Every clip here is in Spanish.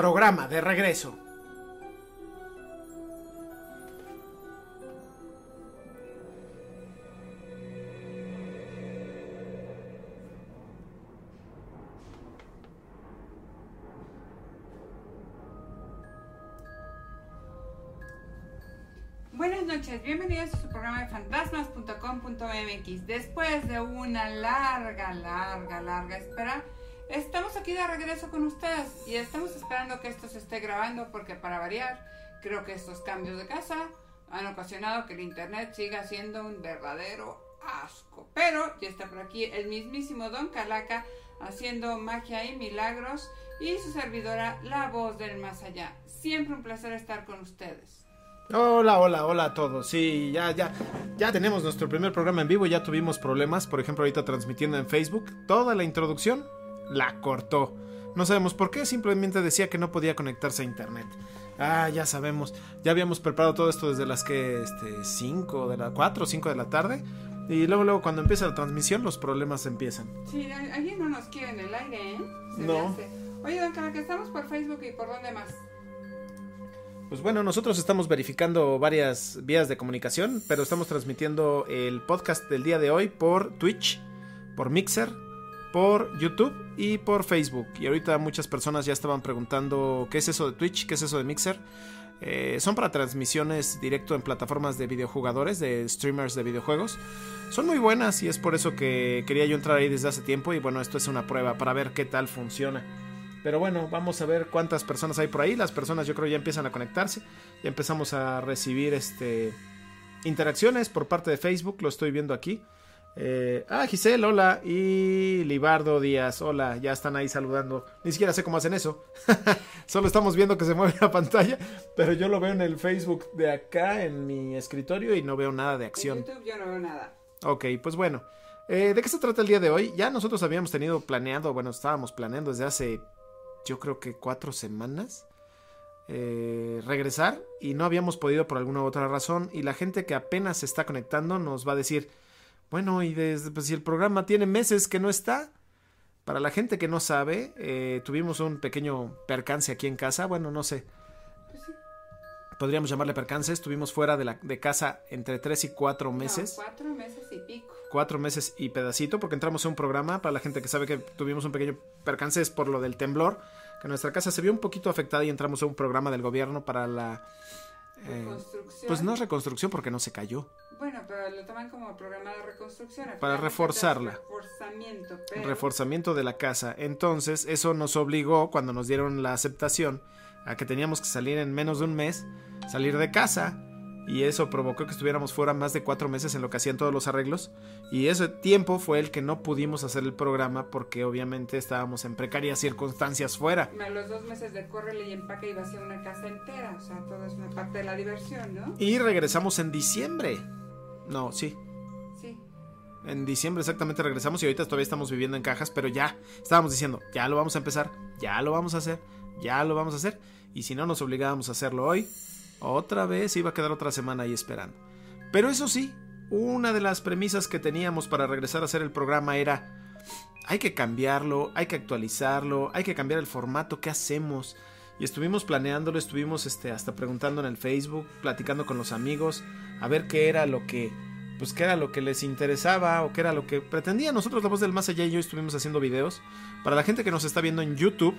Programa de regreso. Buenas noches, bienvenidos a su programa de fantasmas.com.mx. Después de una larga, larga, larga espera, aquí de regreso con ustedes y estamos esperando que esto se esté grabando porque para variar, creo que estos cambios de casa han ocasionado que el internet siga siendo un verdadero asco. Pero ya está por aquí el mismísimo Don Calaca haciendo magia y milagros y su servidora, la voz del más allá. Siempre un placer estar con ustedes. Hola, hola, hola a todos. Sí, ya, ya, ya tenemos nuestro primer programa en vivo. Ya tuvimos problemas. Por ejemplo, ahorita transmitiendo en Facebook. Toda la introducción la cortó. No sabemos por qué. Simplemente decía que no podía conectarse a internet. Ah, ya sabemos. Ya habíamos preparado todo esto desde las que, este, 5 de la 4 o 5 de la tarde. Y luego, luego, cuando empieza la transmisión, los problemas empiezan. Sí, alguien no nos quiere en el aire, ¿eh? Se No. Oye, don Calaca, estamos por Facebook y por dónde más. Pues bueno, nosotros estamos verificando varias vías de comunicación, pero estamos transmitiendo el podcast del día de hoy por Twitch, por Mixer, por YouTube y por Facebook. Y ahorita muchas personas ya estaban preguntando qué es eso de Twitch, qué es eso de Mixer. Eh, son para transmisiones directo en plataformas de videojugadores, de streamers de videojuegos. Son muy buenas y es por eso que quería yo entrar ahí desde hace tiempo y bueno, esto es una prueba para ver qué tal funciona. Pero bueno, vamos a ver cuántas personas hay por ahí. Las personas yo creo ya empiezan a conectarse. Ya empezamos a recibir este interacciones por parte de Facebook. Lo estoy viendo aquí. Eh, ah, Giselle, hola. Y Libardo Díaz, hola. Ya están ahí saludando. Ni siquiera sé cómo hacen eso. Solo estamos viendo que se mueve la pantalla. Pero yo lo veo en el Facebook de acá, en mi escritorio, y no veo nada de En acción. YouTube yo no veo nada. Ok, pues bueno. Eh, ¿De qué se trata el día de hoy? Ya nosotros habíamos tenido planeado, bueno, estábamos planeando desde hace, yo creo que cuatro semanas, eh, regresar y no habíamos podido por alguna u otra razón. Y la gente que apenas se está conectando nos va a decir, bueno, y desde, pues, si el programa tiene meses que no está. Para la gente que no sabe, eh, tuvimos un pequeño percance aquí en casa. Bueno, no sé, Pues podríamos llamarle percance. Estuvimos fuera de, la, de casa entre tres y cuatro meses No, cuatro meses y pico. cuatro meses y pedacito, porque entramos en un programa, para la gente que sabe que tuvimos un pequeño percance es por lo del temblor, que nuestra casa se vio un poquito afectada y entramos a un programa del gobierno para la... eh, pues no reconstrucción porque no se cayó, Bueno, pero lo toman como programa de reconstrucción. Para reforzarla. Reforzamiento. Pero... reforzamiento de la casa. Entonces eso nos obligó, cuando nos dieron la aceptación, a que teníamos que salir en menos de un mes, salir de casa. Y eso provocó que estuviéramos fuera más de cuatro meses en lo que hacían todos los arreglos. Y ese tiempo fue el que no pudimos hacer el programa porque obviamente estábamos en precarias circunstancias fuera. A los dos meses de córrele y empaque iba a ser una casa entera. O sea, todo es una parte de la diversión, ¿no? Y regresamos en diciembre. No, sí. Sí. En diciembre exactamente regresamos y ahorita todavía estamos viviendo en cajas, pero ya estábamos diciendo, ya lo vamos a empezar, ya lo vamos a hacer, ya lo vamos a hacer. Y si no nos obligábamos a hacerlo hoy, otra vez iba a quedar otra semana ahí esperando. Pero eso sí, una de las premisas que teníamos para regresar a hacer el programa era, hay que cambiarlo, hay que actualizarlo, hay que cambiar el formato, ¿qué hacemos? Y estuvimos planeándolo, estuvimos este, hasta preguntando en el Facebook, platicando con los amigos, a ver qué era lo que, pues qué era lo que les interesaba o qué era lo que pretendía. Nosotros, la voz del más allá y yo estuvimos haciendo videos. Para la gente que nos está viendo en YouTube,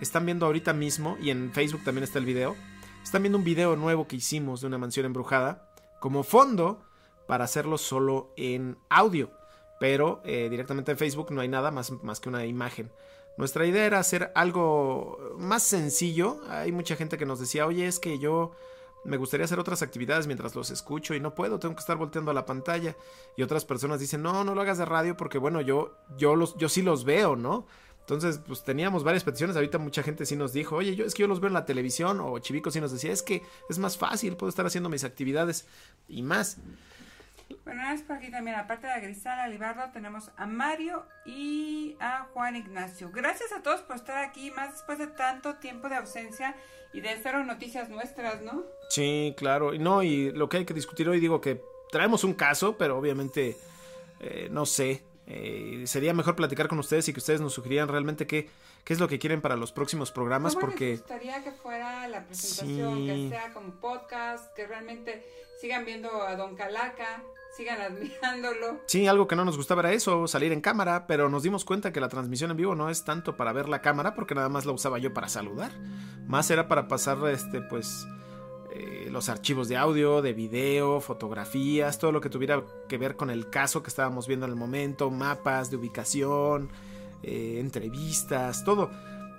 están viendo ahorita mismo y en Facebook también está el video. Están viendo un video nuevo que hicimos de una mansión embrujada como fondo para hacerlo solo en audio. Pero eh, directamente en Facebook no hay nada más, más que una imagen. Nuestra idea era hacer algo más sencillo. Hay mucha gente que nos decía, oye, es que yo me gustaría hacer otras actividades mientras los escucho y no puedo, tengo que estar volteando a la pantalla. Y otras personas dicen, no, no lo hagas de radio porque bueno, yo, yo, los, yo sí los veo, ¿no? Entonces, pues teníamos varias peticiones. Ahorita mucha gente sí nos dijo, oye, yo es que yo los veo en la televisión. O Chivico sí nos decía, es que es más fácil, puedo estar haciendo mis actividades y más. Bueno, nada más por aquí también, aparte de a Grisala Libardo, tenemos a Mario y a Juan Ignacio. Gracias a todos por estar aquí, más después de tanto tiempo de ausencia y de cero noticias nuestras, ¿no? Sí, claro. Y no, y lo que hay que discutir hoy, digo que traemos un caso, pero obviamente, eh, no sé. eh, sería mejor platicar con ustedes y que ustedes nos sugirieran realmente qué, qué es lo que quieren para los próximos programas, ¿Cómo porque... les gustaría que fuera la presentación, Sí. que sea como podcast, que realmente sigan viendo a Don Calaca, sigan admirándolo? Sí, algo que no nos gustaba era eso, salir en cámara, pero nos dimos cuenta que la transmisión en vivo no es tanto para ver la cámara, porque nada más la usaba yo para saludar. Más era para pasar, este, pues, eh, los archivos de audio, de video, fotografías, todo lo que tuviera que ver con el caso que estábamos viendo en el momento, mapas de ubicación, eh, entrevistas, todo.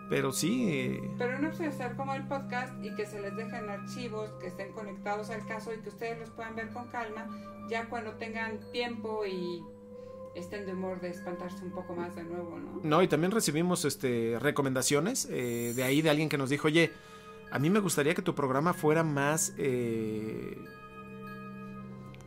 Pero sí, eh, Pero opción es hacer como el podcast y que se les dejen archivos que estén conectados al caso y que ustedes los puedan ver con calma ya cuando tengan tiempo y estén de humor de espantarse un poco más de nuevo, ¿no? No, y también recibimos este recomendaciones eh, de ahí de alguien que nos dijo, oye, a mí me gustaría que tu programa fuera más eh,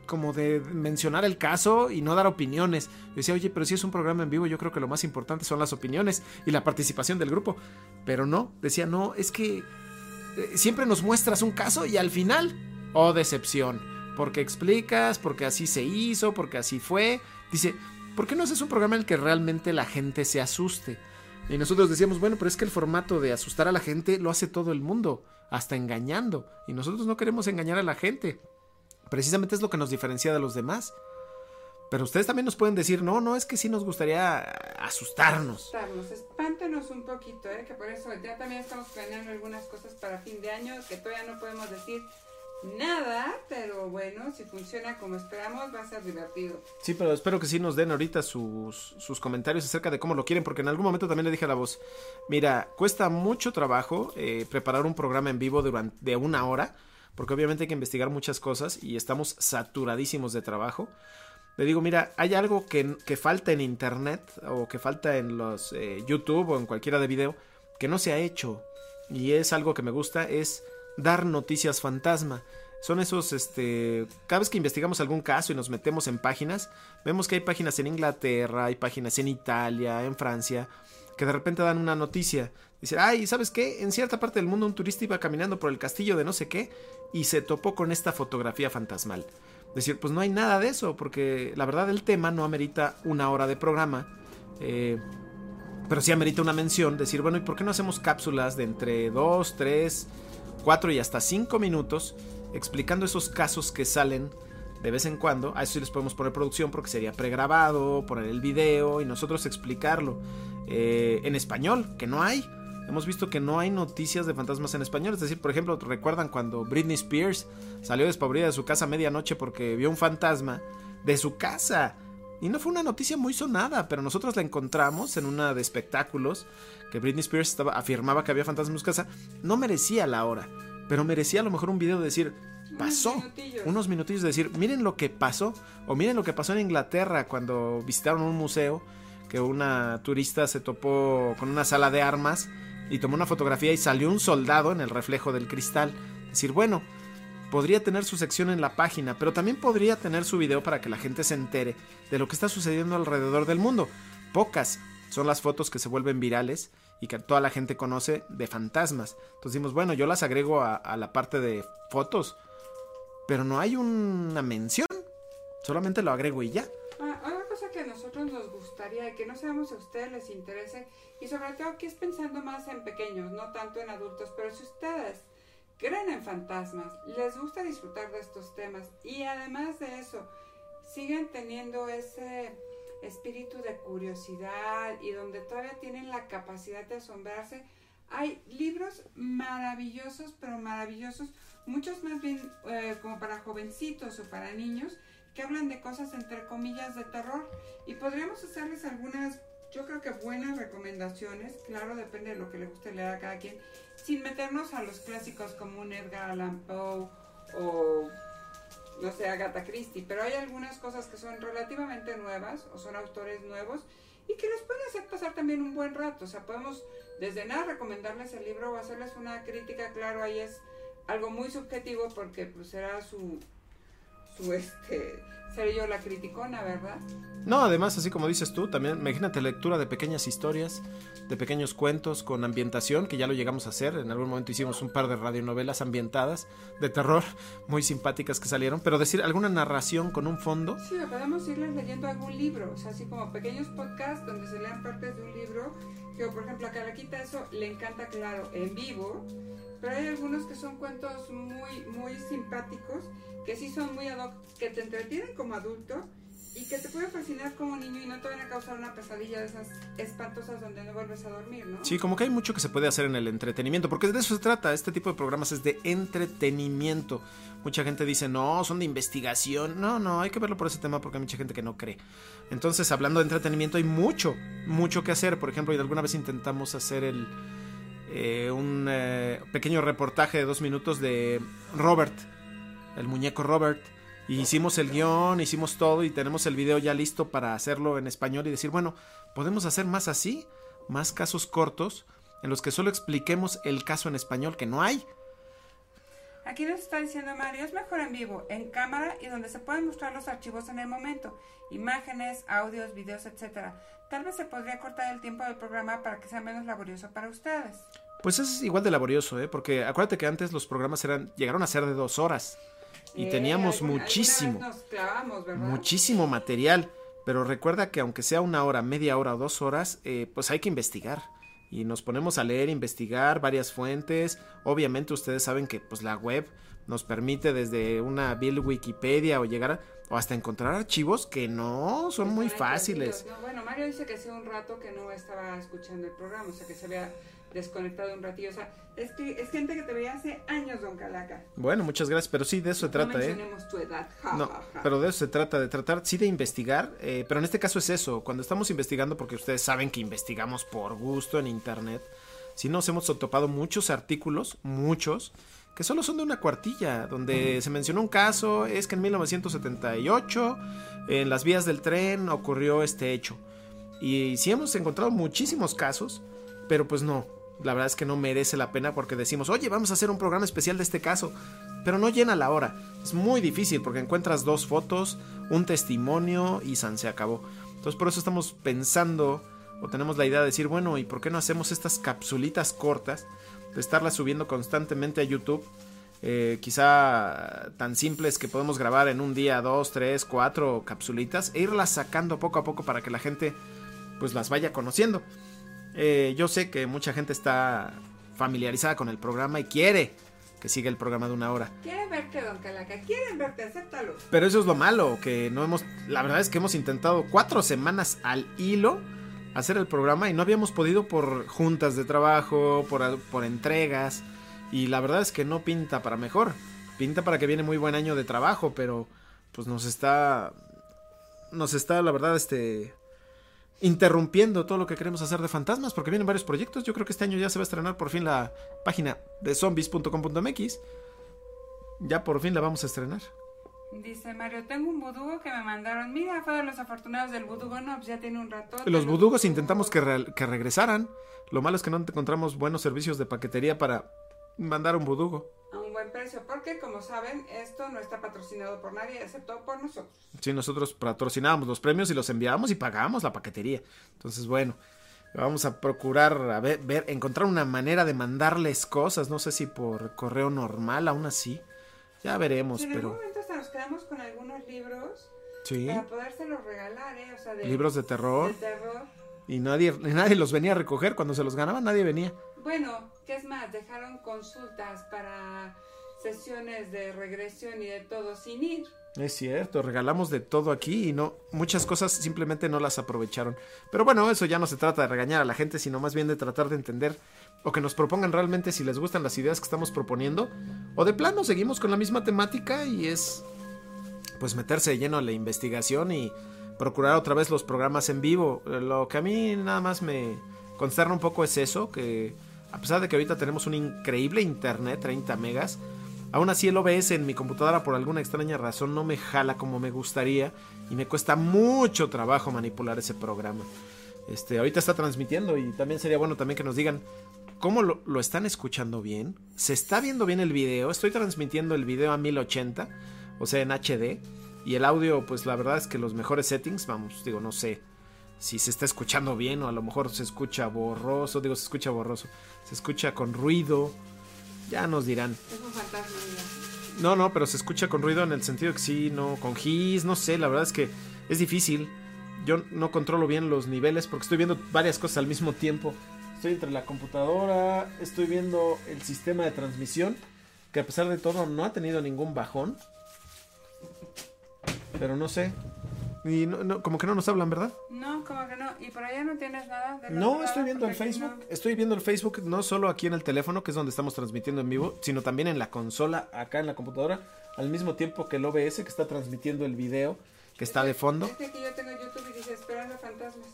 como de mencionar el caso y no dar opiniones. Yo decía, oye, pero si es un programa en vivo, yo creo que lo más importante son las opiniones y la participación del grupo. Pero no, decía, no, es que eh, siempre nos muestras un caso y al final, oh decepción, porque explicas, porque así se hizo, porque así fue. Dice, ¿por qué no haces un programa en el que realmente la gente se asuste? Y nosotros decíamos, bueno, pero es que el formato de asustar a la gente lo hace todo el mundo, hasta engañando. Y nosotros no queremos engañar a la gente. Precisamente es lo que nos diferencia de los demás. Pero ustedes también nos pueden decir, no, no, es que sí nos gustaría asustarnos. Asustarnos, espántenos un poquito, ¿eh? que por eso ya también estamos planeando algunas cosas para fin de año que todavía no podemos decir nada, pero bueno, si funciona como esperamos va a ser divertido. Sí, pero espero que sí nos den ahorita sus, sus comentarios acerca de cómo lo quieren, porque en algún momento también le dije a la voz, mira, cuesta mucho trabajo eh, preparar un programa en vivo durante de una hora, porque obviamente hay que investigar muchas cosas y estamos saturadísimos de trabajo. Le digo, mira, hay algo que, que falta en internet o que falta en los eh, YouTube o en cualquiera de video que no se ha hecho y es algo que me gusta, es dar noticias fantasma. Son esos, este, cada vez que investigamos algún caso y nos metemos en páginas, vemos que hay páginas en Inglaterra, hay páginas en Italia, en Francia, que de repente dan una noticia. Dicen, ay, ¿sabes qué? En cierta parte del mundo un turista iba caminando por el castillo de no sé qué y se topó con esta fotografía fantasmal. Decir, pues no hay nada de eso, porque la verdad el tema no amerita una hora de programa. Eh, pero sí amerita una mención, decir, bueno, ¿y por qué no hacemos cápsulas de entre 2, 3, 4 y hasta 5 minutos explicando esos casos que salen de vez en cuando? A eso sí les podemos poner producción porque sería pregrabado, poner el video y nosotros explicarlo eh, en español, que no hay. Hemos visto que no hay noticias de fantasmas en español. Es decir, por ejemplo, ¿recuerdan cuando Britney Spears salió despavorida de su casa a medianoche porque vio un fantasma de su casa? Y no fue una noticia muy sonada, pero nosotros la encontramos en una de espectáculos que Britney Spears estaba, afirmaba que había fantasmas en su casa. No merecía la hora, pero merecía a lo mejor un video de decir, pasó. Unos minutillos. Unos minutillos de decir, miren lo que pasó. O miren lo que pasó en Inglaterra cuando visitaron un museo que una turista se topó con una sala de armas y tomó una fotografía y salió un soldado en el reflejo del cristal. Decir, bueno, podría tener su sección en la página, pero también podría tener su video para que la gente se entere de lo que está sucediendo alrededor del mundo. Pocas son las fotos que se vuelven virales y que toda la gente conoce de fantasmas. Entonces decimos, bueno, yo las agrego a, a la parte de fotos, pero no hay una mención. Solamente lo agrego y ya. Que a nosotros nos gustaría y que no sabemos si a ustedes les interese y sobre todo que es pensando más en pequeños, no tanto en adultos, pero si ustedes creen en fantasmas, les gusta disfrutar de estos temas y además de eso, siguen teniendo ese espíritu de curiosidad y donde todavía tienen la capacidad de asombrarse, hay libros maravillosos, pero maravillosos, muchos más bien eh, como para jovencitos o para niños, que hablan de cosas entre comillas de terror. Y podríamos hacerles algunas, yo creo que buenas recomendaciones, claro, depende de lo que le guste leer a cada quien, sin meternos a los clásicos como un Edgar Allan Poe o no sé, Agatha Christie, pero hay algunas cosas que son relativamente nuevas o son autores nuevos y que les pueden hacer pasar también un buen rato, o sea, podemos desde nada recomendarles el libro o hacerles una crítica, claro, ahí es algo muy subjetivo porque pues será su su este seré yo la criticona, ¿verdad? No, además, así como dices tú, también imagínate lectura de pequeñas historias, de pequeños cuentos con ambientación, que ya lo llegamos a hacer. En algún momento hicimos un par de radionovelas ambientadas de terror, muy simpáticas que salieron, pero decir alguna narración con un fondo. Sí, podemos irles leyendo algún libro, o sea, así como pequeños podcasts donde se lean partes de un libro. Que, por ejemplo, a Calaquita eso le encanta, claro, en vivo, pero hay algunos que son cuentos muy, muy simpáticos, que sí son muy ad que te entretienen como adulto y que te puede fascinar como niño y no te van a causar una pesadilla de esas espantosas donde no vuelves a dormir, ¿no? Sí, como que hay mucho que se puede hacer en el entretenimiento, porque de eso se trata, este tipo de programas es de entretenimiento. Mucha gente dice, no, son de investigación. No, no, hay que verlo por ese tema porque hay mucha gente que no cree. Entonces, hablando de entretenimiento, hay mucho, mucho que hacer. Por ejemplo, y alguna vez intentamos hacer el, eh, un eh, pequeño reportaje de dos minutos de Robert, el muñeco Robert y hicimos el guion, hicimos todo y tenemos el video ya listo para hacerlo en español y decir, bueno, podemos hacer más así, más casos cortos en los que solo expliquemos el caso en español que no hay. Aquí nos está diciendo Mario, es mejor en vivo, en cámara y donde se pueden mostrar los archivos en el momento, imágenes, audios, videos, etcétera. Tal vez se podría cortar el tiempo del programa para que sea menos laborioso para ustedes. Pues es igual de laborioso, ¿eh? porque acuérdate que antes los programas eran llegaron a ser de dos horas y Eh, teníamos alguna- muchísimo, alguna vez nos clavamos, ¿verdad? muchísimo material. Pero recuerda que aunque sea una hora, media hora o dos horas, eh, pues hay que investigar. Y nos ponemos a leer, investigar varias fuentes. Obviamente ustedes saben que pues la web nos permite desde una Bill Wikipedia o llegar a- o hasta encontrar archivos que no son muy fáciles. Bueno, Mario dice que hace un rato que no estaba escuchando el programa, o sea, que se había desconectado un ratillo. O sea, es, que, es gente que te veía hace años, don Calaca. Bueno, muchas gracias, pero sí de eso se trata, no ¿eh? mencionemos tu edad, ja, No, ja, ja. pero de eso se trata, de tratar, sí de investigar, eh, pero en este caso es eso, cuando estamos investigando, porque ustedes saben que investigamos por gusto en internet, sí nos hemos topado muchos artículos, muchos, que solo son de una cuartilla, donde se mencionó un caso, es que en 1978, en las vías del tren ocurrió este hecho. Y sí hemos encontrado muchísimos casos, pero pues no, la verdad es que no merece la pena porque decimos, oye, vamos a hacer un programa especial de este caso, pero no llena la hora. Es muy difícil porque encuentras dos fotos, un testimonio y san se acabó. Entonces por eso estamos pensando o tenemos la idea de decir, bueno, ¿y por qué no hacemos estas capsulitas cortas de estarlas subiendo constantemente a YouTube? Eh, quizá tan simples que podemos grabar en un día dos, tres, cuatro capsulitas e irlas sacando poco a poco para que la gente pues las vaya conociendo. Eh, yo sé que mucha gente está familiarizada con el programa y quiere que siga el programa de una hora. Quieren verte, don Calaca, quieren verte, acéptalo. Pero eso es lo malo, que no hemos, la verdad es que hemos intentado cuatro semanas al hilo hacer el programa y no habíamos podido por juntas de trabajo, por, por entregas y la verdad es que no pinta para mejor. Pinta para que viene muy buen año de trabajo, pero pues nos está, nos está la verdad este interrumpiendo todo lo que queremos hacer de fantasmas porque vienen varios proyectos. Yo creo que este año ya se va a estrenar por fin la página de zombies.com.mx. Ya por fin la vamos a estrenar. Dice Mario, tengo un budugo que me mandaron. Mira, fue de los afortunados del budugo. No, pues ya tiene un rato. Los budugos intentamos que, re- que regresaran. Lo malo es que no encontramos buenos servicios de paquetería para mandar un budugo. Buen precio, porque como saben, esto no está patrocinado por nadie, excepto por nosotros. Sí, nosotros patrocinábamos los premios y los enviábamos y pagábamos la paquetería. Entonces, bueno, vamos a procurar a ver, ver, encontrar una manera de mandarles cosas. No sé si por correo normal, aún así. Ya veremos, en algún pero momento hasta nos quedamos con algunos libros sí. para podérselos regalar, ¿eh? O sea, de, Libros de terror. de terror. Y nadie, nadie los venía a recoger. Cuando se los ganaban, nadie venía. Bueno, ¿qué es más? Dejaron consultas para sesiones de regresión y de todo sin ir. Es cierto, regalamos de todo aquí y no muchas cosas simplemente no las aprovecharon. Pero bueno, eso ya no se trata de regañar a la gente, sino más bien de tratar de entender o que nos propongan realmente si les gustan las ideas que estamos proponiendo o de plano seguimos con la misma temática y es pues meterse de lleno a la investigación y procurar otra vez los programas en vivo. Lo que a mí nada más me consterna un poco es eso, que a pesar de que ahorita tenemos un increíble internet, 30 megas, Aún así el OBS en mi computadora por alguna extraña razón no me jala como me gustaría y me cuesta mucho trabajo manipular ese programa. Este, ahorita está transmitiendo y también sería bueno también que nos digan cómo lo, lo están escuchando bien. ¿Se está viendo bien el video? Estoy transmitiendo el video a 1080, o sea en HD. Y el audio, pues la verdad es que los mejores settings, vamos, digo, no sé si se está escuchando bien o a lo mejor se escucha borroso, digo, se escucha borroso, se escucha con ruido, ya nos dirán. Es un fantasma, mira. No, no, pero se escucha con ruido en el sentido que sí, no, con gis, no sé, la verdad es que es difícil. Yo no controlo bien los niveles porque estoy viendo varias cosas al mismo tiempo. Estoy entre la computadora, estoy viendo el sistema de transmisión, que a pesar de todo no ha tenido ningún bajón. Pero no sé. Y no, no, como que no nos hablan, ¿verdad? No, como que no. ¿Y por allá no tienes nada? del No, estoy viendo el Facebook. no. Estoy viendo el Facebook no solo aquí en el teléfono, que es donde estamos transmitiendo en vivo, sino también en la consola, acá en la computadora, al mismo tiempo que el OBS que está transmitiendo el video que está de fondo. Es que aquí yo tengo YouTube y dice Esperando Fantasmas.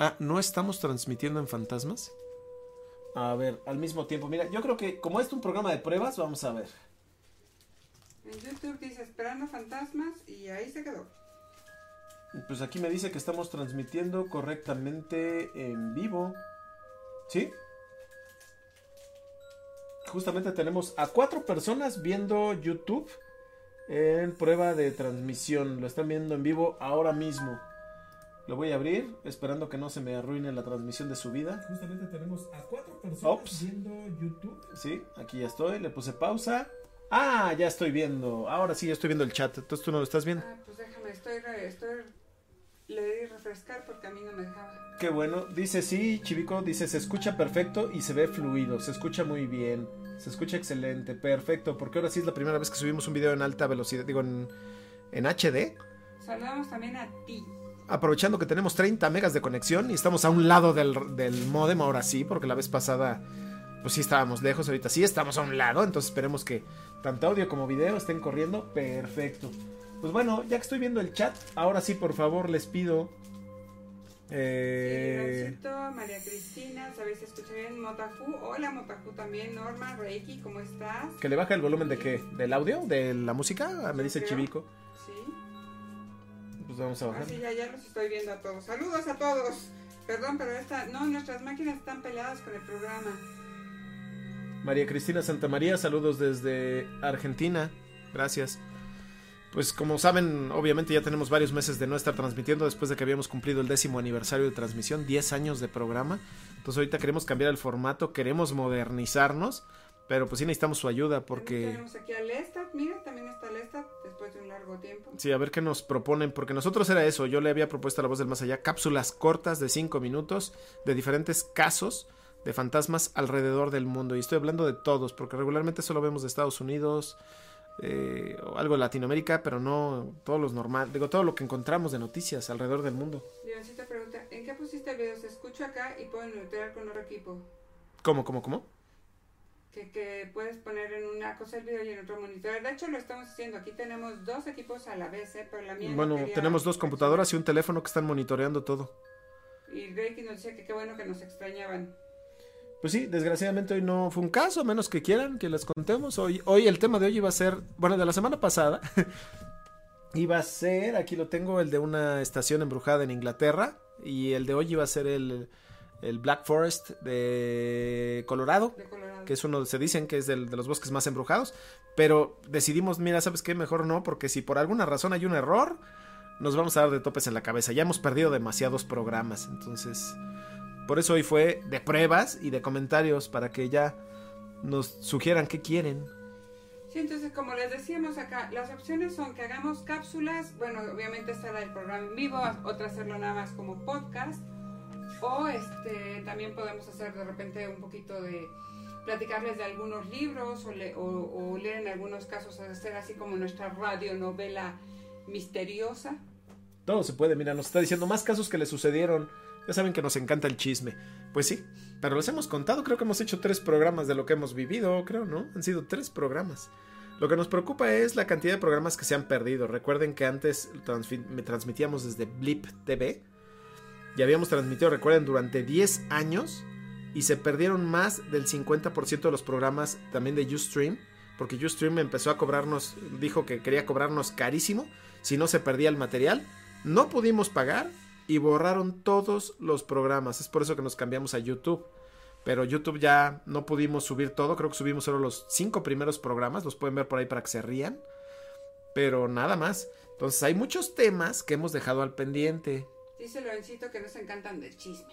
Ah, ¿no estamos transmitiendo en fantasmas? A ver, al mismo tiempo. Mira, yo creo que como es un programa de pruebas, vamos a ver. En YouTube dice Esperando Fantasmas y ahí se quedó. Pues aquí me dice que estamos transmitiendo correctamente en vivo. ¿Sí? Justamente tenemos a cuatro personas viendo YouTube en prueba de transmisión. Lo están viendo en vivo ahora mismo. Lo voy a abrir, esperando que no se me arruine la transmisión de su vida. Justamente tenemos a cuatro personas Ops. viendo YouTube. Sí, aquí ya estoy, le puse pausa. Ah, ya estoy viendo. Ahora sí, ya estoy viendo el chat. Entonces tú no lo estás viendo. Ah, pues déjame, estoy, re- estoy, le di refrescar porque a mí no me dejaba. Qué bueno. Dice sí, Chivico, dice se escucha perfecto y se ve fluido. Se escucha muy bien. Se escucha excelente. Perfecto. Porque ahora sí es la primera vez que subimos un video en alta velocidad. Digo, en, en HD. Saludamos también a ti. Aprovechando que tenemos 30 megas de conexión y estamos a un lado del, del modem ahora sí. Porque la vez pasada, pues sí estábamos lejos. Ahorita sí estamos a un lado. Entonces esperemos que tanto audio como video estén corriendo. Perfecto. Pues bueno, ya que estoy viendo el chat, ahora sí, por favor, les pido. Eh, María Cristina, ¿sabéis si escucha bien? Motafu, hola Motafu también, Norma, Reiki, ¿cómo estás? Que le baja el volumen de qué? ¿Del audio? ¿De la música? Ah, Me dice Creo. Chivico. Sí, Pues vamos a bajar. así ya, ya los estoy viendo a todos. Saludos a todos. Perdón, pero esta, no, nuestras máquinas están peleadas con el programa. María Cristina Santamaría, saludos desde Argentina. Gracias. Pues como saben, obviamente ya tenemos varios meses de no estar transmitiendo después de que habíamos cumplido el décimo aniversario de transmisión, 10 años de programa. Entonces ahorita queremos cambiar el formato, queremos modernizarnos, pero pues sí necesitamos su ayuda También porque... Tenemos aquí a Lestat, mira, también está Lestat después de un largo tiempo. Sí, a ver qué nos proponen, porque nosotros era eso, yo le había propuesto a la voz del más allá cápsulas cortas de 5 minutos de diferentes casos de fantasmas alrededor del mundo. Y estoy hablando de todos, porque regularmente solo vemos de Estados Unidos, eh, o algo de Latinoamérica, pero no todos los normal, digo, todo lo que encontramos de noticias alrededor del mundo. Leoncita pregunta, ¿en qué pusiste el video? Se escucha acá y pueden monitorear con otro equipo. ¿Cómo, cómo, cómo? Que, que puedes poner en una cosa el video y en otro monitor. De hecho, lo estamos haciendo. Aquí tenemos dos equipos a la vez, ¿eh? pero la mía no Bueno, quería tenemos dos computadoras y un teléfono que están monitoreando todo. Y Reiki nos decía que qué bueno que nos extrañaban. Pues sí, desgraciadamente hoy no fue un caso, a menos que quieran que les contemos. Hoy, hoy el tema de hoy iba a ser, bueno, de la semana pasada, iba a ser, aquí lo tengo, el de una estación embrujada en Inglaterra. Y el de hoy iba a ser el, el Black Forest de Colorado, De Colorado. que es uno, se dicen que es del- de los bosques más embrujados. Pero decidimos, mira, ¿sabes qué? Mejor no, porque si por alguna razón hay un error, nos vamos a dar de topes en la cabeza. Ya hemos perdido demasiados programas, entonces... Por eso hoy fue de pruebas y de comentarios para que ya nos sugieran qué quieren. Sí, entonces como les decíamos acá, las opciones son que hagamos cápsulas, bueno, obviamente estará el programa en vivo, otra hacerlo nada más como podcast, o este también podemos hacer de repente un poquito de platicarles de algunos libros o, le- o- o leer en algunos casos, hacer así como nuestra radionovela misteriosa. Todo se puede, mira, nos está diciendo más casos que le sucedieron. Ya saben que nos encanta el chisme. Pues sí, pero les hemos contado, creo que hemos hecho tres programas de lo que hemos vivido, creo, ¿no? Han sido tres programas. Lo que nos preocupa es la cantidad de programas que se han perdido. Recuerden que antes me transmitíamos desde Blip TV. Y habíamos transmitido, recuerden, durante 10 años. Y se perdieron más del 50% de los programas también de Ustream. Porque Ustream empezó a cobrarnos, dijo que quería cobrarnos carísimo si no se perdía el material. No pudimos pagar y borraron todos los programas. Es por eso que nos cambiamos a YouTube. Pero YouTube ya no pudimos subir todo. Creo que subimos solo los cinco primeros programas. Los pueden ver por ahí para que se rían. pero nada más. Entonces hay muchos temas que hemos dejado al pendiente. Dice Lorencito que nos encantan del chisme.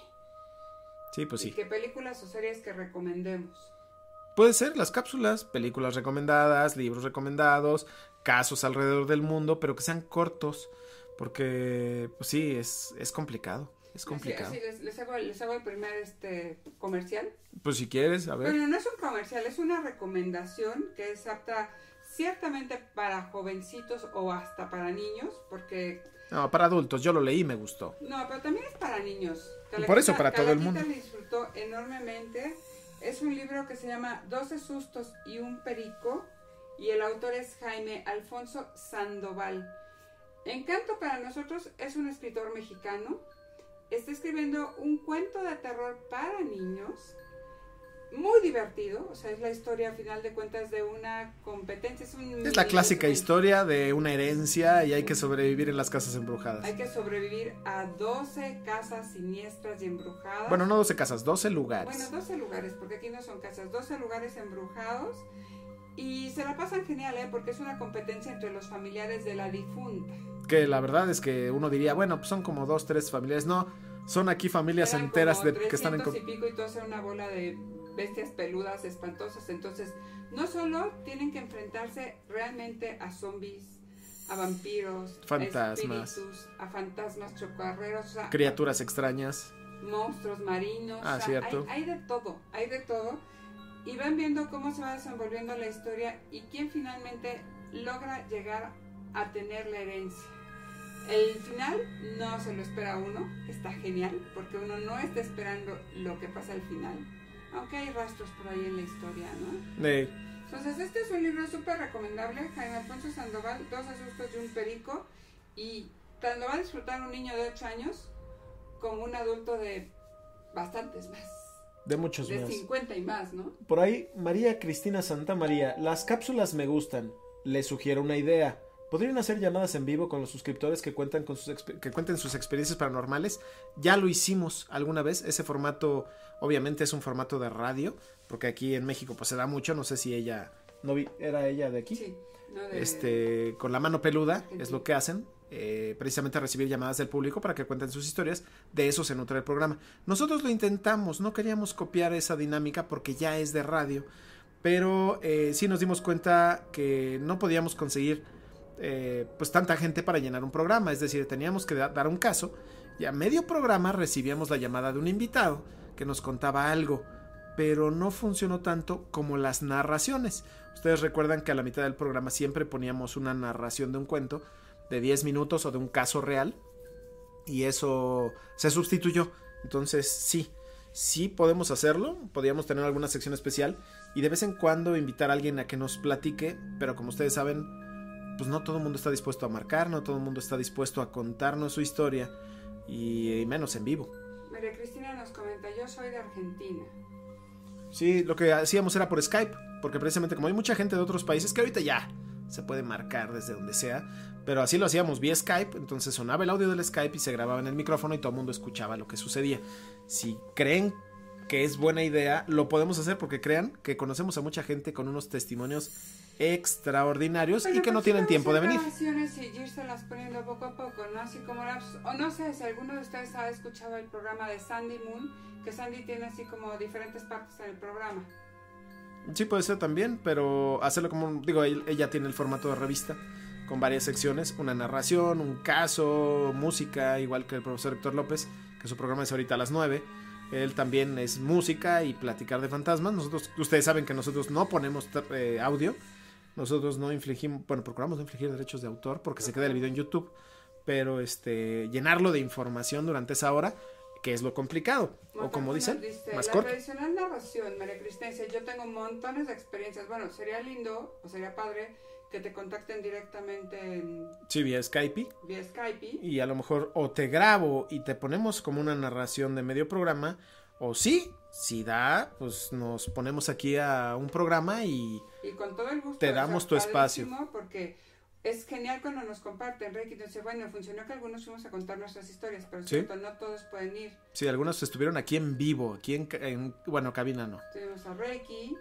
Sí, pues Y sí. que películas o series que recomendemos. Puede ser las cápsulas, películas recomendadas, libros recomendados, casos alrededor del mundo, pero que sean cortos, porque pues sí, es, es complicado, es complicado. Así, así les, les hago, les hago el primer este comercial. Pues si quieres, a ver. Bueno, no es un comercial, es una recomendación que es apta ciertamente para jovencitos o hasta para niños, porque No, para adultos, yo lo leí y me gustó. no, pero también es para niños. Por eso, para todo el mundo. disfrutó enormemente. Es un libro que se llama 12 sustos y un perico y el autor es Jaime Alfonso Sandoval. Encanto para nosotros es un escritor mexicano. Está escribiendo un cuento de terror para niños. Muy divertido, o sea, es la historia a final de cuentas de una competencia. Es, un Es la clásica historia de una herencia y hay que sobrevivir en las casas embrujadas. Hay que sobrevivir a 12 casas siniestras y embrujadas. Bueno, no 12 casas, 12 lugares. Bueno, 12 lugares, porque aquí no son casas, 12 lugares embrujados. Y se la pasan genial, ¿eh? Porque es una competencia entre los familiares de la difunta. Que la verdad es que uno diría, bueno, pues son como dos, tres familias. No, son aquí familias Eran enteras de, que están en... 300 co- y pico y era una bola de bestias peludas espantosas. Entonces, no solo tienen que enfrentarse realmente a zombies, a vampiros, Fantasmas. a espíritus, a fantasmas chocarreros, o sea, Criaturas extrañas. monstruos marinos. Ah, o sea, cierto. Hay, hay de todo, hay de todo. Y van viendo cómo se va desenvolviendo la historia y quién finalmente logra llegar a tener la herencia. El final no se lo espera uno, está genial, porque uno no está esperando lo que pasa al final. Aunque hay rastros por ahí en la historia, ¿no? Eh, Entonces, este es un libro súper recomendable. Jaime Alfonso Sandoval, Dos asustos y un perico. Y tanto va a disfrutar un niño de 8 años como un adulto de bastantes más. de muchos De más. 50 y más, ¿no? Por ahí, María Cristina Santa María, las cápsulas me gustan. Les sugiero una idea. ¿Podrían hacer llamadas en vivo con los suscriptores que, cuentan con sus que cuenten sus experiencias paranormales? Ya lo hicimos alguna vez. Ese formato, obviamente, es un formato de radio, porque aquí en México pues se da mucho. No sé si ella, no vi, era ella de aquí. Sí. ¿no? De- Este, con la mano peluda es lo que hacen. eh, precisamente recibir llamadas del público para que cuenten sus historias. De eso se nutre el programa. Nosotros lo intentamos, no queríamos copiar esa dinámica porque ya es de radio. Pero eh, sí nos dimos cuenta que no podíamos conseguir eh, pues tanta gente para llenar un programa. Es decir, teníamos que da- dar un caso y a medio programa recibíamos la llamada de un invitado que nos contaba algo. Pero no funcionó tanto como las narraciones. Ustedes recuerdan que a la mitad del programa siempre poníamos una narración de un cuento de 10 minutos o de un caso real. Y eso se sustituyó. Entonces sí, sí podemos hacerlo. Podríamos tener alguna sección especial. Y de vez en cuando invitar a alguien a que nos platique. Pero como ustedes saben, pues no todo el mundo está dispuesto a marcar. No todo el mundo está dispuesto a contarnos su historia. Y, y menos en vivo. María Cristina nos comenta, yo soy de Argentina. Sí, lo que hacíamos era por Skype, porque precisamente como hay mucha gente de otros países que ahorita ya se puede marcar desde donde sea, pero así lo hacíamos vía Skype, entonces sonaba el audio del Skype y se grababa en el micrófono y todo el mundo escuchaba lo que sucedía. Si creen que es buena idea, lo podemos hacer porque crean que conocemos a mucha gente con unos testimonios extraordinarios y que no pues tienen tiempo de venir. grabaciones y irselas poniendo poco a poco, ¿no? Así como las- o no sé si alguno de ustedes ha escuchado el programa de Sandy Moon, que Sandy tiene así como diferentes partes en el programa. Sí, puede ser también, pero hacerlo como, digo, ella tiene el formato de revista con varias secciones, una narración, un caso, música, igual que el profesor Héctor López, que su programa es ahorita a las 9. Él también es música y platicar de fantasmas. Nosotros, ustedes saben que nosotros no ponemos eh, audio. Nosotros no infligimos, bueno, procuramos no infligir derechos de autor porque se queda el video en YouTube. Pero este, llenarlo de información durante esa hora, que es lo complicado. O como dicen, dice, más la corto. tradicional narración, María Cristina dice, yo tengo montones de experiencias. Bueno, sería lindo o sería padre que te contacten directamente en, Sí, vía Skype. vía Skype. y a lo mejor o te grabo y te ponemos como una narración de medio programa o sí, si da, pues nos ponemos aquí a un programa y Y con todo el gusto. Te damos tu espacio. Porque es genial cuando nos comparten. Reiki dice, bueno, funcionó que algunos fuimos a contar nuestras historias, pero Sí. cierto, no todos pueden ir. sí, algunos estuvieron aquí en vivo, aquí en, bueno, cabina no. Tuvimos a Reiki,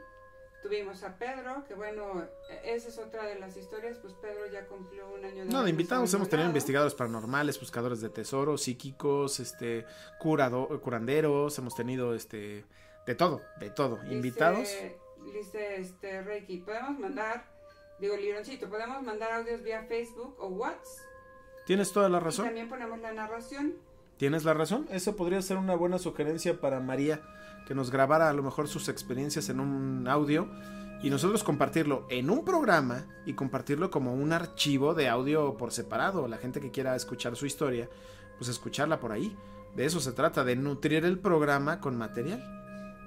Tuvimos a Pedro, que bueno, esa es otra de las historias, pues Pedro ya cumplió un año de No, de invitados hemos tenido investigadores paranormales, buscadores de tesoros, psíquicos, este, curado, curanderos, hemos tenido este, de todo, de todo. Dice- Invitados. Dice este Reiki, podemos mandar, digo Lironcito, podemos mandar audios vía Facebook o WhatsApp. Tienes toda la Y razón. también ponemos la narración. Tienes la razón. Eso podría ser una buena sugerencia para María, que nos grabara a lo mejor sus experiencias en un audio y nosotros compartirlo en un programa y compartirlo como un archivo de audio por separado. La gente que quiera escuchar su historia, pues escucharla por ahí. De eso se trata, de nutrir el programa con material.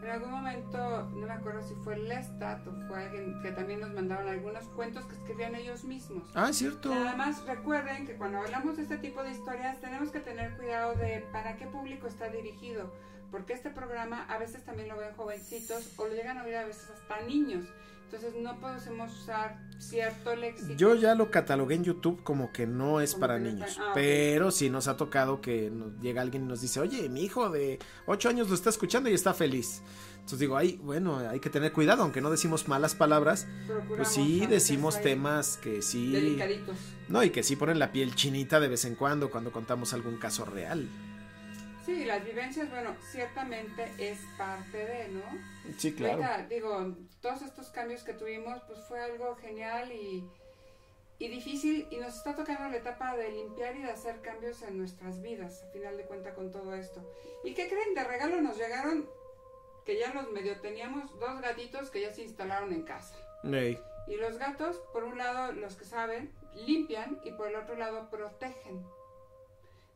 En algún momento, no me acuerdo si fue Lestat o fue alguien que también nos mandaron algunos cuentos que escribían ellos mismos. Ah, cierto. Nada más recuerden que cuando hablamos de este tipo de historias tenemos que tener cuidado de para qué público está dirigido, porque este programa a veces también lo ven jovencitos o lo llegan a oír a veces hasta niños. Entonces no podemos usar cierto léxico. Yo ya lo catalogué en YouTube como que no es Como para niños, está- ah, pero sí nos ha tocado que nos llega alguien y nos dice, oye, mi hijo de 8 años lo está escuchando y está feliz. Entonces digo, ay, bueno, hay que tener cuidado, aunque no decimos malas palabras, Procuramos pues sí decimos temas que sí, delicaditos. no, y que sí ponen la piel chinita de vez en cuando cuando contamos algún caso real. Sí, las vivencias, bueno, ciertamente es parte de, ¿no? Sí, Ahorita, digo, todos estos cambios que tuvimos, pues fue algo genial y, y difícil y nos está tocando la etapa de limpiar y de hacer cambios en nuestras vidas, a final de cuenta con todo esto. ¿Y qué creen? De regalo nos llegaron, que ya los medio teníamos, dos gatitos que ya se instalaron en casa. Ey, Y los gatos, por un lado, los que saben, limpian y por el otro lado protegen.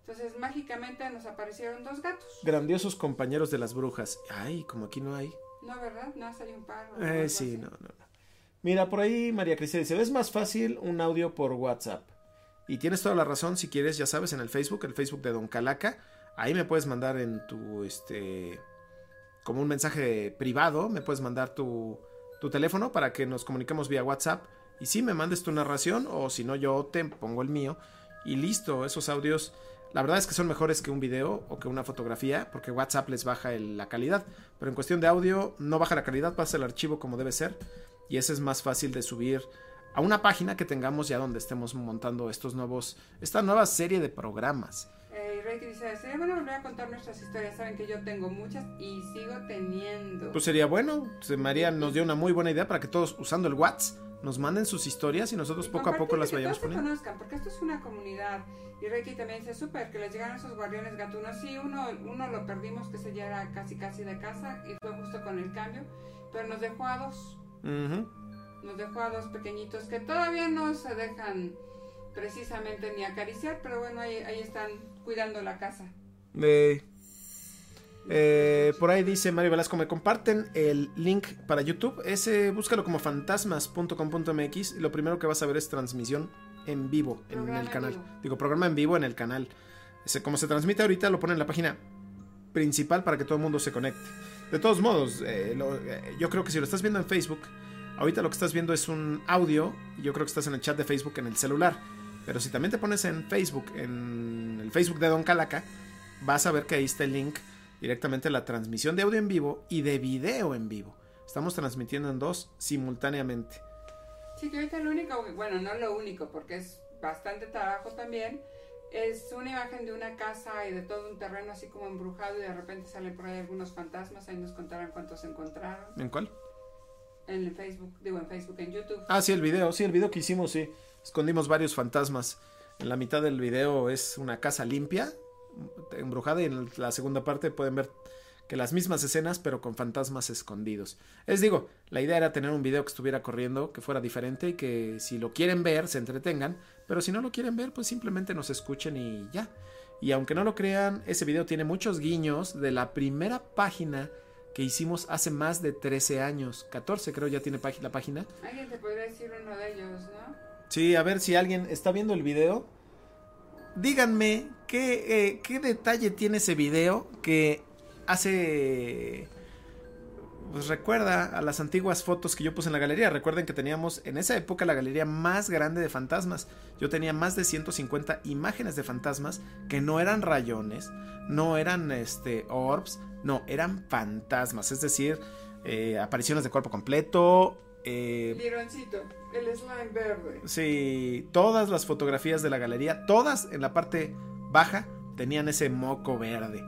Entonces, mágicamente nos aparecieron dos gatos. grandiosos compañeros de las brujas. Ay, como aquí no hay. No, ¿verdad? No, salió un par. Eh, sí, así. no, no, no. Mira, por ahí María Cristina dice, es más fácil un audio por WhatsApp. Y tienes toda la razón, si quieres, ya sabes, en el Facebook, el Facebook de Don Calaca, ahí me puedes mandar en tu, este, como un mensaje privado, me puedes mandar tu, tu teléfono para que nos comuniquemos vía WhatsApp. Y sí, me mandes tu narración, o si no, yo te pongo el mío. Y listo, esos audios, la verdad es que son mejores que un video o que una fotografía, porque WhatsApp les baja el- la calidad. Pero en cuestión de audio, no baja la calidad, pasa el archivo como debe ser. Y ese es más fácil de subir a una página que tengamos ya donde estemos montando estos nuevos, esta nueva serie de programas. Eh, Reiki dice, sería bueno volver a contar nuestras historias. Saben que yo tengo muchas y sigo teniendo. Pues sería bueno, María nos dio una muy buena idea para que todos usando el WhatsApp nos manden sus historias y nosotros Y poco a poco las vayamos poniendo. conozcan, porque esto es una comunidad. Y Reiki también dice, súper, que les llegaron esos guardianes gatunos. Sí, uno, uno lo perdimos, que se ya era casi casi de casa y fue justo con el cambio. Pero nos dejó a dos. Ujú. Nos dejó a dos pequeñitos que todavía no se dejan precisamente ni acariciar, pero bueno, ahí, ahí están cuidando la casa. Eh, eh, por ahí dice Mario Velasco, me comparten el link para YouTube. Ese búscalo como fantasmas.com.mx y lo primero que vas a ver es transmisión en vivo en Programa el canal. Digo, programa en vivo en el canal. Como se transmite ahorita, lo ponen en la página principal para que todo el mundo se conecte. De todos modos, eh, lo- eh, yo creo que si lo estás viendo en Facebook, ahorita lo que estás viendo es un audio. Yo creo que estás en el chat de Facebook en el celular. Pero si también te pones en Facebook, en el Facebook de Don Calaca, vas a ver que ahí está el link directamente a la transmisión de audio en vivo y de video en vivo. Estamos transmitiendo en dos simultáneamente. Sí, que ahorita lo único, bueno, no lo único, porque es bastante trabajo también, es una imagen de una casa y de todo un terreno así como embrujado y de repente salen por ahí algunos fantasmas, ahí nos contarán cuántos encontraron ¿En cuál? en el Facebook, digo en Facebook, en YouTube. Ah, sí, el video, sí, el video que hicimos, sí. Escondimos varios fantasmas. En la mitad del video es una casa limpia, embrujada, y en la segunda parte pueden ver que las mismas escenas, pero con fantasmas escondidos. Es digo, la idea era tener un video que estuviera corriendo, que fuera diferente y que si lo quieren ver, se entretengan, pero si no lo quieren ver, pues simplemente nos escuchen y ya. Y aunque no lo crean, ese video tiene muchos guiños de la primera página que hicimos hace más de 13 años. 14 creo ya tiene la página. Alguien te podría decir uno de ellos, ¿no? Sí, a ver si alguien está viendo el video. Díganme qué, eh, qué detalle tiene ese video que hace... Pues recuerda a las antiguas fotos que yo puse en la galería. Recuerden que teníamos en esa época la galería más grande de fantasmas. Yo tenía más de 150 imágenes de fantasmas que no eran rayones, no eran este orbs, no, eran fantasmas. Es decir, eh, apariciones de cuerpo completo. eh, Lironcito, el slime verde. Sí, todas las fotografías de la galería, todas en la parte baja tenían ese moco verde.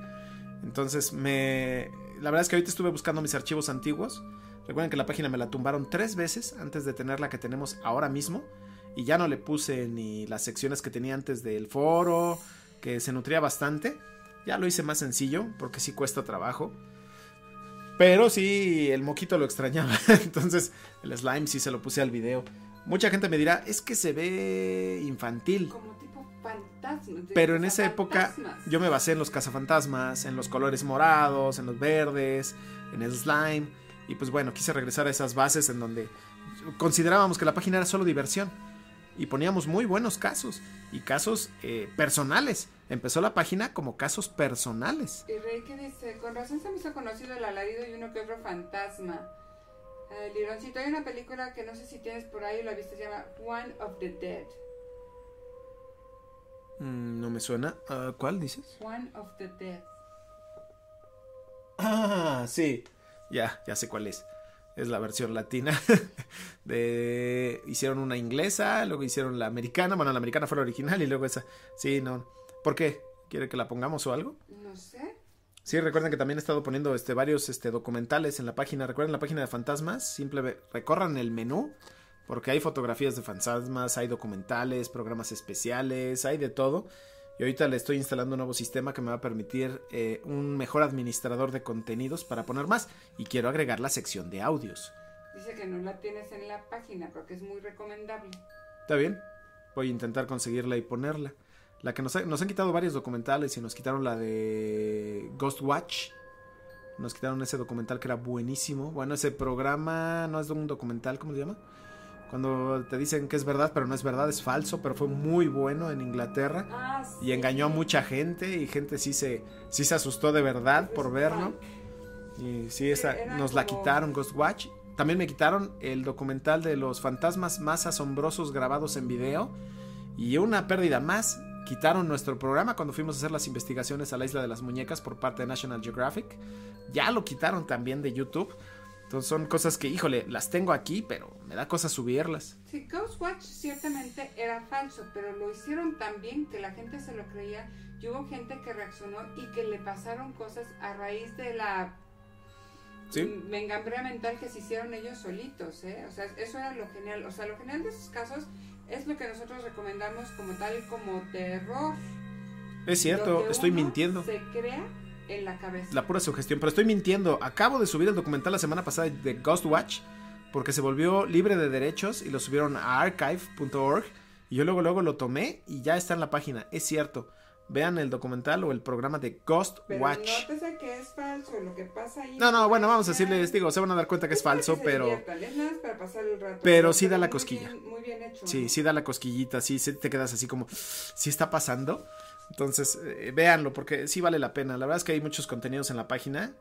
Entonces me... La verdad es que ahorita estuve buscando mis archivos antiguos. Recuerden que la página me la tumbaron tres veces antes de tener la que tenemos ahora mismo. Y ya no le puse ni las secciones que tenía antes del foro, que se nutría bastante. Ya lo hice más sencillo, porque sí cuesta trabajo. Pero sí, el moquito lo extrañaba. Entonces, el slime sí se lo puse al video. Mucha gente me dirá, es que se ve infantil. Como tipo fantasmas. de Pero en esa época yo me basé en los cazafantasmas, en los colores morados, en los verdes, en el slime. Y pues bueno, quise regresar a esas bases en donde considerábamos que la página era solo diversión. Y poníamos muy buenos casos. Y casos eh, personales. Empezó la página como casos personales. Y Rey que dice, con razón se me hizo conocido el alarido y uno que otro fantasma. Eh, Lironcito, hay una película que no sé si tienes por ahí o la viste, se llama One of the Dead. Mm, no me suena. Ah, ¿Cuál dices? One of the Dead. Ah, sí. Ya, ya sé cuál es. Es la versión latina. de hicieron una inglesa, luego hicieron la americana. Bueno, la americana fue la original y luego esa. Sí, no. ¿Por qué? ¿Quiere que la pongamos o algo? No sé. Sí, recuerden que también he estado poniendo este, varios este, documentales en la página. Recuerden la página de fantasmas. Simple recorran el menú. Porque hay fotografías de fantasmas, hay documentales, programas especiales, hay de todo. Y ahorita le estoy instalando un nuevo sistema que me va a permitir eh, un mejor administrador de contenidos para poner más. Y quiero agregar la sección de audios. Dice que no la tienes en la página, pero que es muy recomendable. ¿Está bien? Voy a intentar conseguirla y ponerla. La que nos, ha- nos han quitado varios documentales y nos quitaron la de Ghost Watch. Nos quitaron ese documental que era buenísimo. Bueno, ese programa no es un documental, ¿cómo se llama? Cuando te dicen que es verdad, pero no es verdad, es falso, pero fue muy bueno en Inglaterra. Ah, Y engañó a mucha gente y gente sí se, sí se asustó de verdad por verlo. Y sí, esa, nos la quitaron, Ghost Watch. También me quitaron el documental de los fantasmas más asombrosos grabados en video. Y una pérdida más, quitaron nuestro programa cuando fuimos a hacer las investigaciones a la isla de las muñecas por parte de National Geographic. Ya lo quitaron también de YouTube. Entonces son cosas que, híjole, las tengo aquí, pero me da cosa subirlas. Sí, Ghostwatch ciertamente era falso, pero lo hicieron tan bien que la gente se lo creía y hubo gente que reaccionó y que le pasaron cosas a raíz de la ¿Sí? mm, mengambrea mental que se hicieron ellos solitos, ¿eh? O sea, eso era lo genial. O sea, lo genial de esos casos es lo que nosotros recomendamos como tal, como terror. Es cierto, estoy mintiendo. Se crea en la cabeza. la pura sugestión, pero estoy mintiendo. Acabo de subir el documental la semana pasada de Ghostwatch porque se volvió libre de derechos y lo subieron a archive.org y yo luego luego lo tomé y ya está en la página. Es cierto. Vean el documental o el programa de Pero Ghostwatch. nótese que es falso, lo que pasa ahí. No, no, bueno, vamos a es decirles, digo, se van a dar cuenta que es falso, pero diviertan, es nada más para pasar el rato. pero sí da la cosquilla. bien- muy bien hecho. sí, sí da la cosquillita, sí, sí te quedas así como, ¿sí está pasando? Entonces, eh, véanlo porque sí vale la pena. La verdad es que hay muchos contenidos en la página,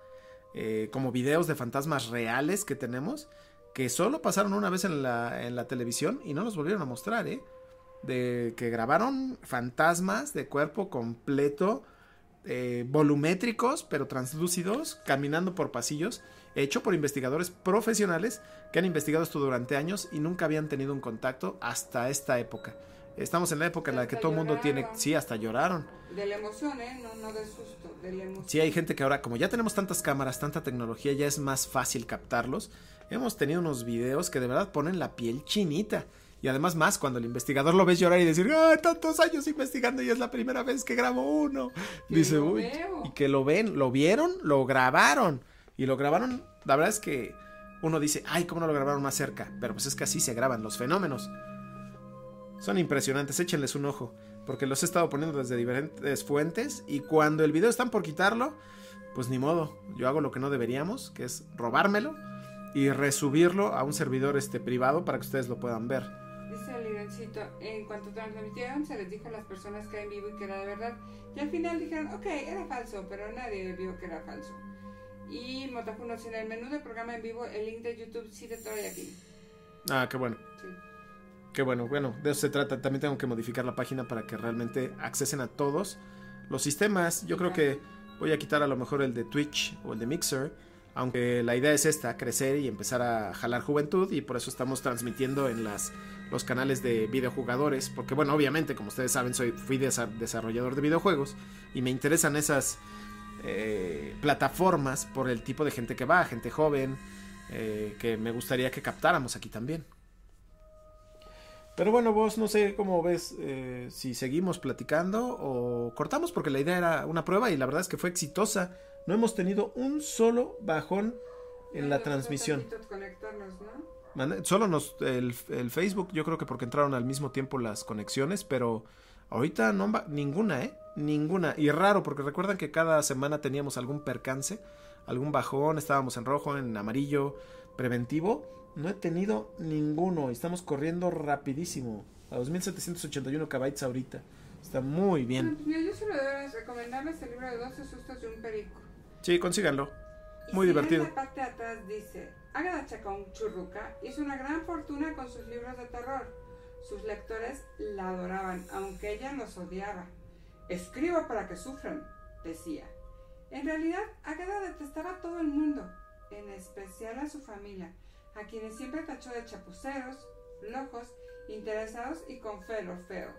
eh, como videos de fantasmas reales que tenemos, que solo pasaron una vez en la, en la televisión y no los volvieron a mostrar, ¿eh? De que grabaron fantasmas de cuerpo completo, eh, volumétricos, pero translúcidos, caminando por pasillos, hecho por investigadores profesionales que han investigado esto durante años y nunca habían tenido un contacto hasta esta época. Estamos en la época en la que todo el mundo tiene, sí, hasta lloraron. De la emoción, ¿eh? No, no de susto, de la emoción. Sí, hay gente que ahora, como ya tenemos tantas cámaras, tanta tecnología, ya es más fácil captarlos. Hemos tenido unos videos que de verdad ponen la piel chinita. Y además más cuando el investigador lo ves llorar y decir, ¡ah, tantos años investigando y es la primera vez que grabo uno! Que Dice, uy, veo. y que lo ven, lo vieron, lo grabaron. Y lo grabaron, la verdad es que uno dice, ay, ¿cómo no lo grabaron más cerca? Pero pues es que así se graban los fenómenos. Son impresionantes, échenles un ojo. Porque los he estado poniendo desde diferentes fuentes. Y cuando el video están por quitarlo, pues ni modo. Yo hago lo que no deberíamos, que es robármelo y resubirlo a un servidor este privado para que ustedes lo puedan ver. En cuanto transmitieron se les dijo a las personas que era en vivo y que era de verdad. Y al final dijeron, ok, era falso, pero nadie vio que era falso. Y Motafuno, si en el menú del programa en vivo, el link de YouTube te trae aquí. Ah, qué bueno. Sí. Qué bueno, bueno, de eso se trata. También tengo que modificar la página para que realmente accesen a todos los sistemas. Yo creo que voy a quitar a lo mejor el de Twitch o el de Mixer Aunque la idea es esta, crecer y empezar a jalar juventud y por eso estamos transmitiendo en las, los canales de videojugadores. Porque bueno, obviamente, como ustedes saben, soy, fui desarrollador de videojuegos y me interesan esas eh, plataformas por el tipo de gente que va, gente joven, eh, que me gustaría que captáramos aquí también. Pero bueno, vos no sé cómo ves eh, si seguimos platicando o cortamos porque la idea era una prueba y la verdad es que fue exitosa. No hemos tenido un solo bajón en la transmisión. Solo nos el, el, Facebook, yo creo que porque entraron al mismo tiempo las conexiones, pero ahorita no ninguna, ¿eh? Ninguna. Y raro, porque recuerdan que cada semana teníamos algún percance, algún bajón, estábamos en rojo, en amarillo, preventivo no he tenido ninguno. Estamos corriendo rapidísimo. A 2781 kbytes ahorita. Está muy bien. yo solo debo recomendarles el libro de 12 sustos de un perico. Sí, consíganlo. Muy divertido. En la parte de atrás dice, Agatha Chacón Churruca hizo una gran fortuna con sus libros de terror. Sus lectores la adoraban, aunque ella los odiaba. Escribo para que sufran, decía. En realidad, Agatha detestaba a todo el mundo, en especial a su familia, a quienes siempre tachó de chapuceros, locos, interesados y con felo feo.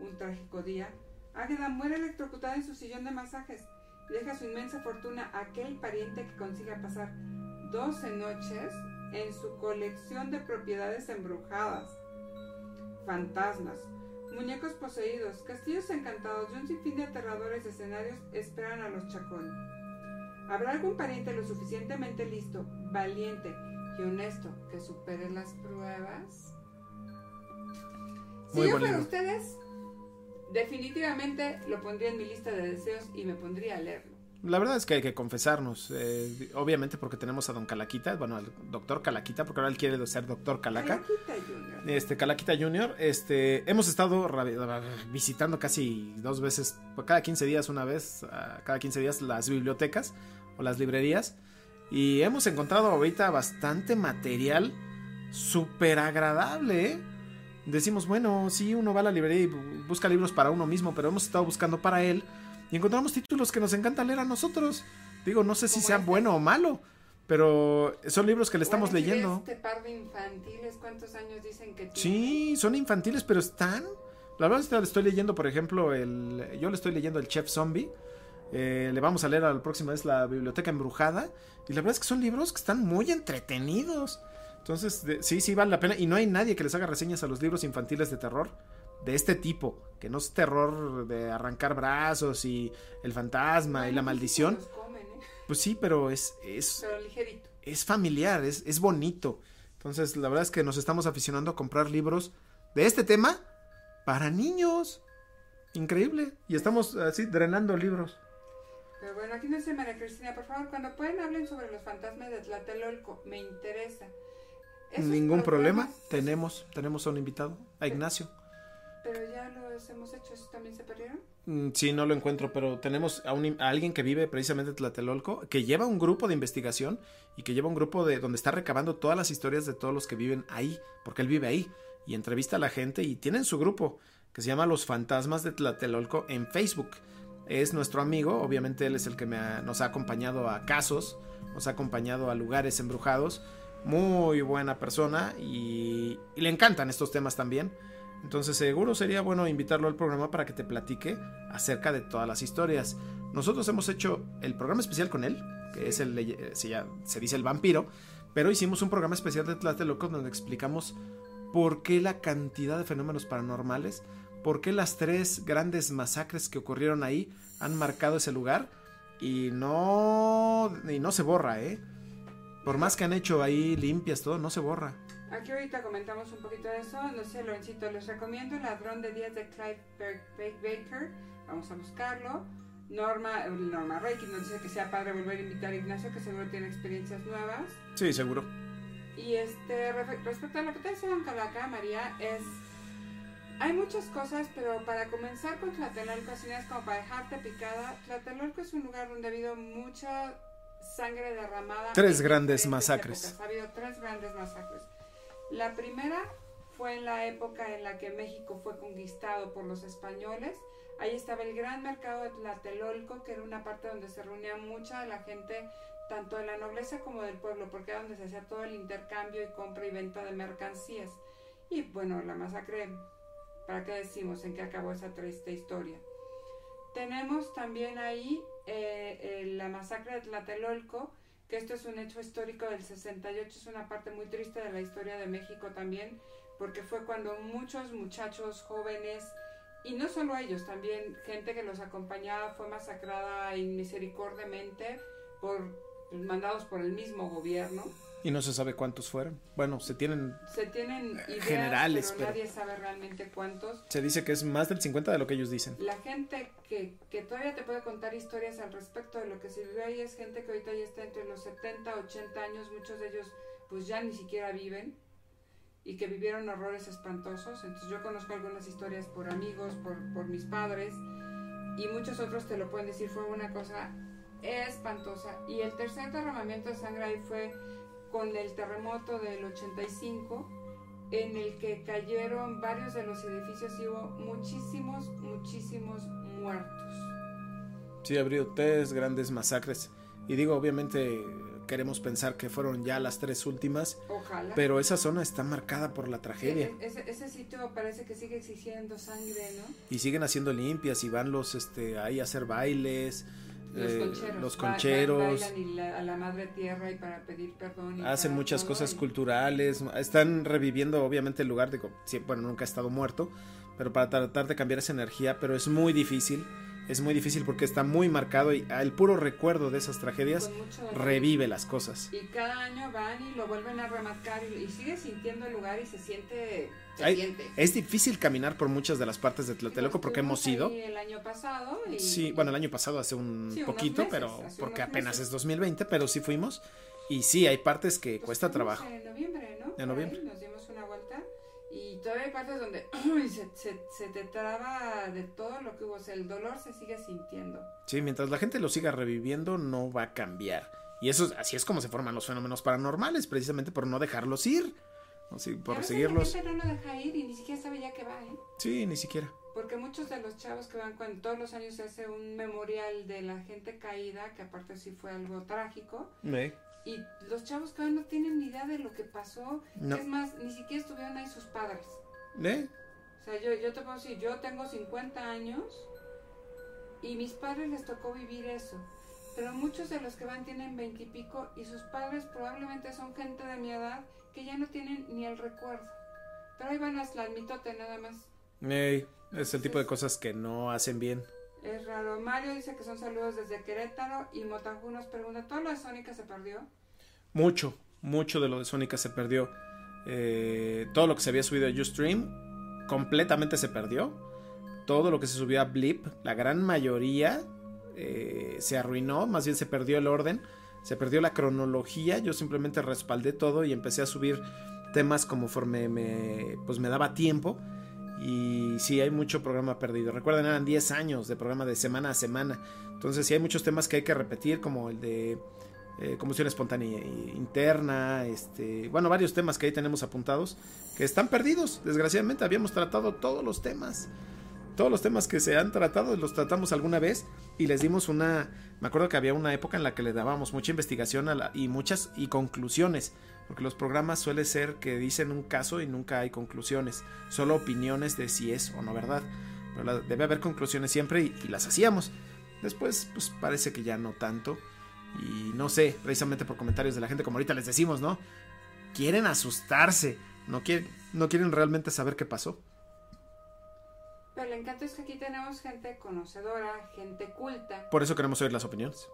Un trágico día, Águeda muere electrocutada en su sillón de masajes y deja su inmensa fortuna a aquel pariente que consiga pasar 12 noches en su colección de propiedades embrujadas. Fantasmas, muñecos poseídos, castillos encantados y un sinfín de aterradores escenarios esperan a los Chacón. ¿Habrá algún pariente lo suficientemente listo, valiente y honesto que supere las pruebas. si yo fuera ustedes, definitivamente lo pondría en mi lista de deseos y me pondría a leerlo. La verdad es que hay que confesarnos, eh, obviamente porque tenemos a Don Calaquita, bueno, al Doctor Calaquita, porque ahora él quiere ser Doctor Calaca. Calaquita Junior. Este, Calaquita Junior, este, hemos estado visitando casi dos veces, cada 15 días una vez, cada 15 días las bibliotecas o las librerías. Y hemos encontrado ahorita bastante material súper agradable. ¿eh? Decimos, bueno, sí, uno va a la librería y busca libros para uno mismo, pero hemos estado buscando para él y encontramos títulos que nos encanta leer a nosotros. Digo, no sé si sea este? bueno o malo, pero son libros que le estamos leyendo. Este par de infantiles, ¿cuántos años dicen que Sí, son infantiles, pero están. La verdad es que le estoy leyendo, por ejemplo, el. Yo le estoy leyendo el Chef Zombie. Eh, le vamos a leer a la próxima vez la Biblioteca Embrujada. Y la verdad es que son libros que están muy entretenidos. Entonces, sí, sí vale la pena. Y no hay nadie que les haga reseñas a los libros infantiles de terror de este tipo. Que no es terror de arrancar brazos y el fantasma y la maldición. ¿eh? Pues sí, pero es. Es, es familiar, es, es bonito. Entonces, la verdad es que nos estamos aficionando a comprar libros de este tema para niños. Increíble. Y estamos así drenando libros. Pero bueno, aquí no sé, María Cristina, por favor, cuando pueden hablen sobre los fantasmas de Tlatelolco, me interesa. Ningún problema, tenemos, tenemos a un invitado, a Ignacio. Pero ya los hemos hecho, ¿esos también se perdieron? Mm, sí, no lo encuentro, pero tenemos a, alguien que vive precisamente en Tlatelolco, que lleva un grupo de investigación y que lleva un grupo de donde está recabando todas las historias de todos los que viven ahí, porque él vive ahí y entrevista a la gente y tienen su grupo que se llama Los Fantasmas de Tlatelolco en Facebook es nuestro amigo, obviamente él es el que nos ha acompañado a casos, nos ha acompañado a lugares embrujados, muy buena persona y, le encantan estos temas también. Entonces seguro sería bueno invitarlo al programa para que te platique acerca de todas las historias. Nosotros hemos hecho el programa especial con él, que es el, se, ya, se dice el vampiro, pero hicimos un programa especial de Tlatelolco donde explicamos por qué la cantidad de fenómenos paranormales por qué las tres grandes masacres que ocurrieron ahí han marcado ese lugar y no y no se borra, ¿eh? Por más que han hecho ahí limpias todo, no se borra. Aquí ahorita comentamos un poquito de eso, no sé, Lorencito, les recomiendo El ladrón de días de Clive Baker, vamos a buscarlo. Norma, Norma Reiki nos dice que sea padre volver a invitar a Ignacio, que seguro tiene experiencias nuevas. Sí, seguro. Y este, respecto a lo que te decía Calaca, María, es hay muchas cosas, pero para comenzar con Tlatelolco, así es como para dejarte picada, Tlatelolco es un lugar donde ha habido mucha sangre derramada. Tres grandes masacres. Ha habido tres grandes masacres. La primera fue en la época en la que México fue conquistado por los españoles. Ahí estaba el gran mercado de Tlatelolco, que era una parte donde se reunía mucha de la gente, tanto de la nobleza como del pueblo, porque era donde se hacía todo el intercambio y compra y venta de mercancías. Y bueno, la masacre, ¿para qué decimos en qué acabó esa triste historia? Tenemos también ahí eh, eh, la masacre de Tlatelolco, esto es un hecho histórico del 68, es una parte muy triste de la historia de México también, porque fue cuando muchos muchachos jóvenes, y no solo ellos, también gente que los acompañaba fue masacrada inmisericordiamente por mandados por el mismo gobierno. Y no se sabe cuántos fueron. Bueno, se tienen Se tienen ideas, Generales, pero, pero- nadie sabe realmente cuántos. se dice que es más del 50 de lo que ellos dicen. La gente que, que todavía te puede contar historias al respecto de lo que se vivió ahí es gente que ahorita ya está entre los 70, 80 años, muchos de ellos pues ya ni siquiera viven y que vivieron horrores espantosos. Entonces yo conozco algunas historias por amigos, por, por mis padres y muchos otros te lo pueden decir, fue una cosa espantosa. Y el tercer derramamiento de sangre ahí fue con el terremoto del 85 en el que cayeron varios de los edificios y hubo muchísimos, muchísimos muertos. Sí, abrió tres grandes masacres. Y digo, obviamente queremos pensar que fueron ya las tres últimas, Ojalá. pero esa zona está marcada por la tragedia. E- Ese, ese sitio parece que sigue exigiendo sangre, ¿no? Y siguen haciendo limpias y van los este ahí a hacer bailes. Los eh, concheros. los concheros. Y la- a la madre tierra y para pedir perdón. y hacen muchas cosas y- culturales, están reviviendo obviamente el lugar de, bueno, nunca ha estado muerto, pero para tratar de cambiar esa energía, pero es muy difícil, es muy difícil porque está muy marcado y el puro recuerdo de esas tragedias revive las cosas. Y cada año van y lo vuelven a remarcar y, y sigue sintiendo el lugar y se siente. Se siente. Es difícil caminar por muchas de las partes de Tlatelolco porque hemos ido. El año pasado. Y, Sí, bueno, el año pasado hace un Sí, poquito, meses, pero porque apenas meses. es 2020, pero sí fuimos. Y sí, hay partes que Pues cuesta trabajo. En noviembre, ¿no? Ahí noviembre. Todavía hay partes donde se, se, se te traba de todo lo que hubo. O sea, el dolor se sigue sintiendo. Sí, mientras la gente lo siga reviviendo, no va a cambiar. Y eso, así es como se forman los fenómenos paranormales, precisamente por no dejarlos ir. Por seguirlos. La gente no lo deja ir y ni siquiera sabe ya que va, ¿eh? Sí, ni siquiera. Porque muchos de los chavos que van, cuando todos los años se hace un memorial de la gente caída, que aparte sí fue algo trágico, y los chavos que van no tienen ni idea de lo que pasó. No. Es más, ni siquiera estuvieron ahí sus padres. ¿Eh? O sea, yo, yo te puedo decir, yo tengo 50 años y mis padres les tocó vivir eso. Pero muchos de los que van tienen 20 y pico y sus padres probablemente son gente de mi edad que ya no tienen ni el recuerdo. Pero ahí van las mitote nada más. Ey, es el tipo de cosas que no hacen bien. Es raro. Mario dice que son saludos desde Querétaro y Motajú nos pregunta, ¿todo lo de Sónica se perdió? Mucho, mucho de lo de Sónica se perdió. Eh, todo lo que se había subido a Ustream completamente se perdió. Todo lo que se subió a Blip, la gran mayoría eh, se arruinó, más bien se perdió el orden, se perdió la cronología. Yo simplemente respaldé todo y empecé a subir temas conforme me, pues me daba tiempo. Y sí, hay mucho programa perdido. Recuerden, eran 10 años de programa de semana a semana. Entonces, sí hay muchos temas que hay que repetir, como el de eh, combustión espontánea interna, este, bueno, varios temas que ahí tenemos apuntados que están perdidos. Desgraciadamente, habíamos tratado todos los temas. Todos los temas que se han tratado los tratamos alguna vez y les dimos una. Me acuerdo que había una época en la que le dábamos mucha investigación a la- y muchas y conclusiones, porque los programas suele ser que dicen un caso y nunca hay conclusiones, solo opiniones de si es o no verdad. Pero la- debe haber conclusiones siempre y, y las hacíamos. Después, pues parece que ya no tanto. Y no sé, precisamente por comentarios de la gente, como ahorita les decimos, ¿no? Quieren asustarse, no quieren, no quieren realmente saber qué pasó. Pero el encanto es que aquí tenemos gente conocedora, gente culta. Por eso queremos oír las opiniones.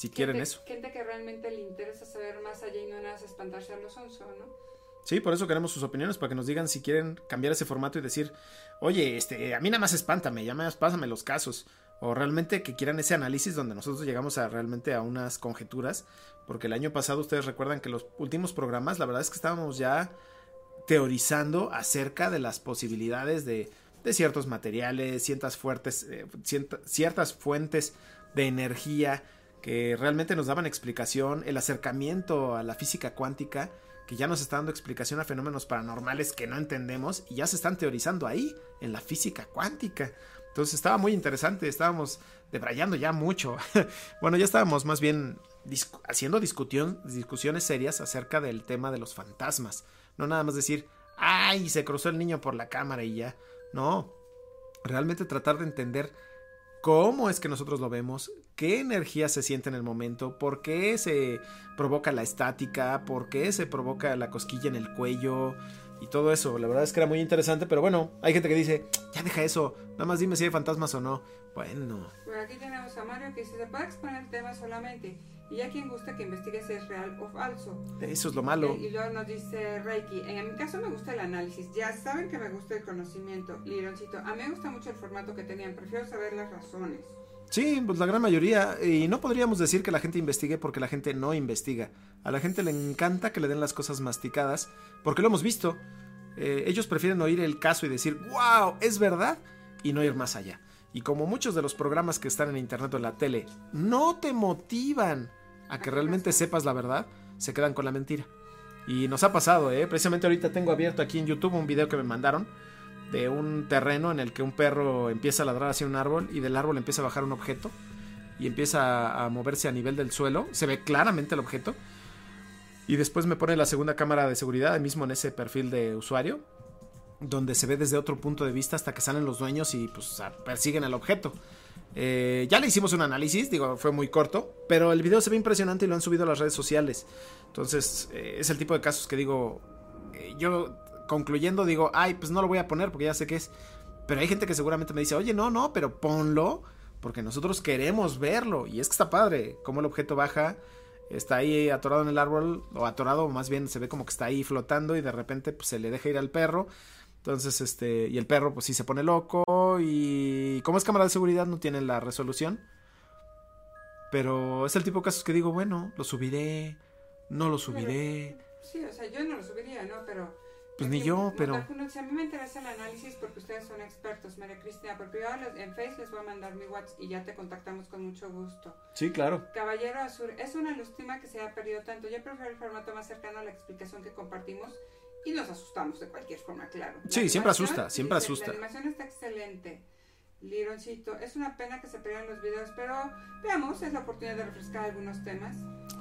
Si quieren eso. Gente que realmente le interesa saber más allá y no nada más espantarse a los onzo, ¿no? Sí, por eso queremos sus opiniones, para que nos digan si quieren cambiar ese formato y decir, oye, este, a mí nada más espántame, ya más pásame los casos. O realmente que quieran ese análisis donde nosotros llegamos a realmente a unas conjeturas. Porque el año pasado ustedes recuerdan que los últimos programas, la verdad es que estábamos ya teorizando acerca de las posibilidades de, de ciertos materiales, ciertas, fuertes, eh, ciertas fuentes de energía que realmente nos daban explicación, el acercamiento a la física cuántica, que ya nos está dando explicación a fenómenos paranormales que no entendemos y ya se están teorizando ahí, en la física cuántica. Entonces estaba muy interesante, estábamos debrayando ya mucho. bueno, ya estábamos más bien haciendo discusión, discusiones serias acerca del tema de los fantasmas. No nada más decir, ay, se cruzó el niño por la cámara y ya. No, realmente tratar de entender cómo es que nosotros lo vemos, qué energía se siente en el momento, por qué se provoca la estática, por qué se provoca la cosquilla en el cuello y todo eso. La verdad es que era muy interesante, pero bueno, hay gente que dice, ya deja eso, nada más dime si hay fantasmas o no. Bueno, Por aquí tenemos a Mario que dice, se puede exponer el tema solamente. Y ya quien gusta que investigue si es real o falso. eso es lo malo. Y luego nos dice Reiki, en mi caso me gusta el análisis, ya saben que me gusta el conocimiento. Lironcito, a mí me gusta mucho el formato que tenían, prefiero saber las razones. Sí, pues la gran mayoría. Y no podríamos decir que la gente investigue porque la gente no investiga. A la gente le encanta que le den las cosas masticadas porque lo hemos visto. Eh, ellos prefieren oír el caso y decir, wow, es verdad, y no ir más allá. Y como muchos de los programas que están en internet o en la tele no te motivan a que realmente sepas la verdad, se quedan con la mentira. Y nos ha pasado, ¿eh? Precisamente ahorita tengo abierto aquí en YouTube un video que me mandaron de un terreno en el que un perro empieza a ladrar hacia un árbol y del árbol empieza a bajar un objeto y empieza a moverse a nivel del suelo. Se ve claramente el objeto. Y después me pone la segunda cámara de seguridad, ahí mismo en ese perfil de usuario, donde se ve desde otro punto de vista hasta que salen los dueños y pues persiguen al objeto. Eh, ya le hicimos un análisis, digo, fue muy corto, pero el video se ve impresionante y lo han subido a las redes sociales. Entonces, eh, es el tipo de casos que digo, eh, yo concluyendo digo, ay, pues no lo voy a poner porque ya sé qué es. Pero hay gente que seguramente me dice, oye, no, no, pero ponlo porque nosotros queremos verlo. Y es que está padre, como el objeto baja, está ahí atorado en el árbol, o atorado, más bien se ve como que está ahí flotando y de repente pues, se le deja ir al perro. Entonces, este, y el perro pues sí se pone loco y como es cámara de seguridad no tiene la resolución. Pero es el tipo de casos que digo, bueno, lo subiré, no lo subiré. Sí, o sea, yo no lo subiría, ¿no? Pero... Pues ni yo, pero- Motakuno dice, a mí me interesa el análisis porque ustedes son expertos, María Cristina. Por privado en Facebook les voy a mandar mi WhatsApp y ya te contactamos con mucho gusto. Sí, claro. Caballero Azul, es una lástima que se haya perdido tanto. Yo prefiero el formato más cercano a la explicación que compartimos y nos asustamos de cualquier forma, claro. La Sí, siempre asusta, siempre dice, asusta. La animación está excelente. Lironcito, es una pena que se pierdan los videos, pero veamos, es la oportunidad de refrescar algunos temas.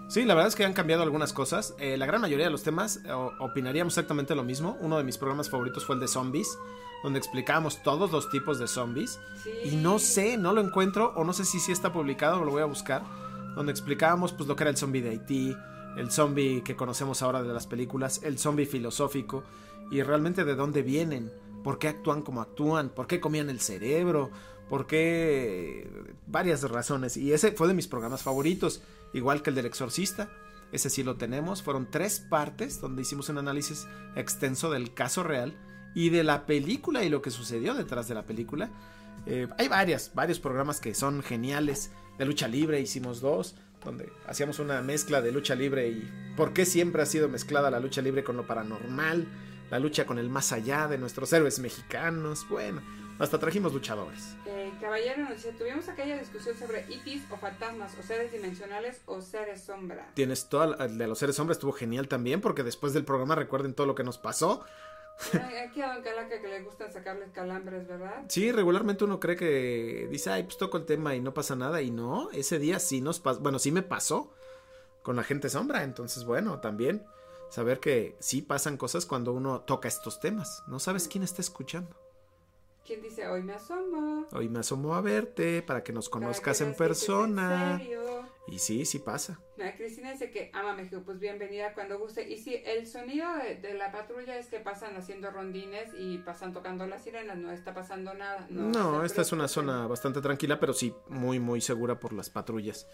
Sí, la verdad es que han cambiado algunas cosas. Eh, la gran mayoría de los temas eh, opinaríamos exactamente lo mismo. Uno de mis programas favoritos fue el de zombies, donde explicábamos todos los tipos de zombies. Sí. Y no sé, no lo encuentro, o no sé si sí está publicado, o lo voy a buscar. Donde explicábamos pues lo que era el zombie de Haití, el zombie que conocemos ahora de las películas, el zombie filosófico, y realmente de dónde vienen, por qué actúan como actúan, por qué comían el cerebro, por qué varias razones. Y ese fue de mis programas favoritos, igual que el del exorcista. Ese sí lo tenemos. Fueron tres partes donde hicimos un análisis extenso del caso real y de la película y lo que sucedió detrás de la película. Eh, hay varias, varios programas que son geniales. De lucha libre hicimos dos, donde hacíamos una mezcla de lucha libre y por qué siempre ha sido mezclada la lucha libre con lo paranormal, la lucha con el más allá de nuestros héroes mexicanos. Bueno, hasta trajimos luchadores. Eh, caballero nos dice, tuvimos aquella discusión sobre ETs o fantasmas, o seres dimensionales o seres sombra. Tienes todo el de los seres hombres estuvo genial también porque después del programa recuerden todo lo que nos pasó. Ay, Aquí a Don Calaca que le gustan sacarles calambres, ¿verdad? Sí, regularmente uno cree que dice, ay, pues toco el tema y no pasa nada. Y no, ese día sí nos pasó, bueno, sí me pasó con la gente sombra. Entonces, bueno, también saber que sí pasan cosas cuando uno toca estos temas. No sabes quién está escuchando. ¿Quién dice, hoy me asomo? Hoy me asomo a verte para que nos Para conozcas que en persona. en serio. Y sí, sí pasa. Mira, Cristina dice que ama México, pues bienvenida cuando guste. Y sí, el sonido de, de la patrulla es que pasan haciendo rondines y pasan tocando las sirenas, no está pasando nada. No, esta es una zona bastante tranquila, pero sí muy, muy segura por las patrullas.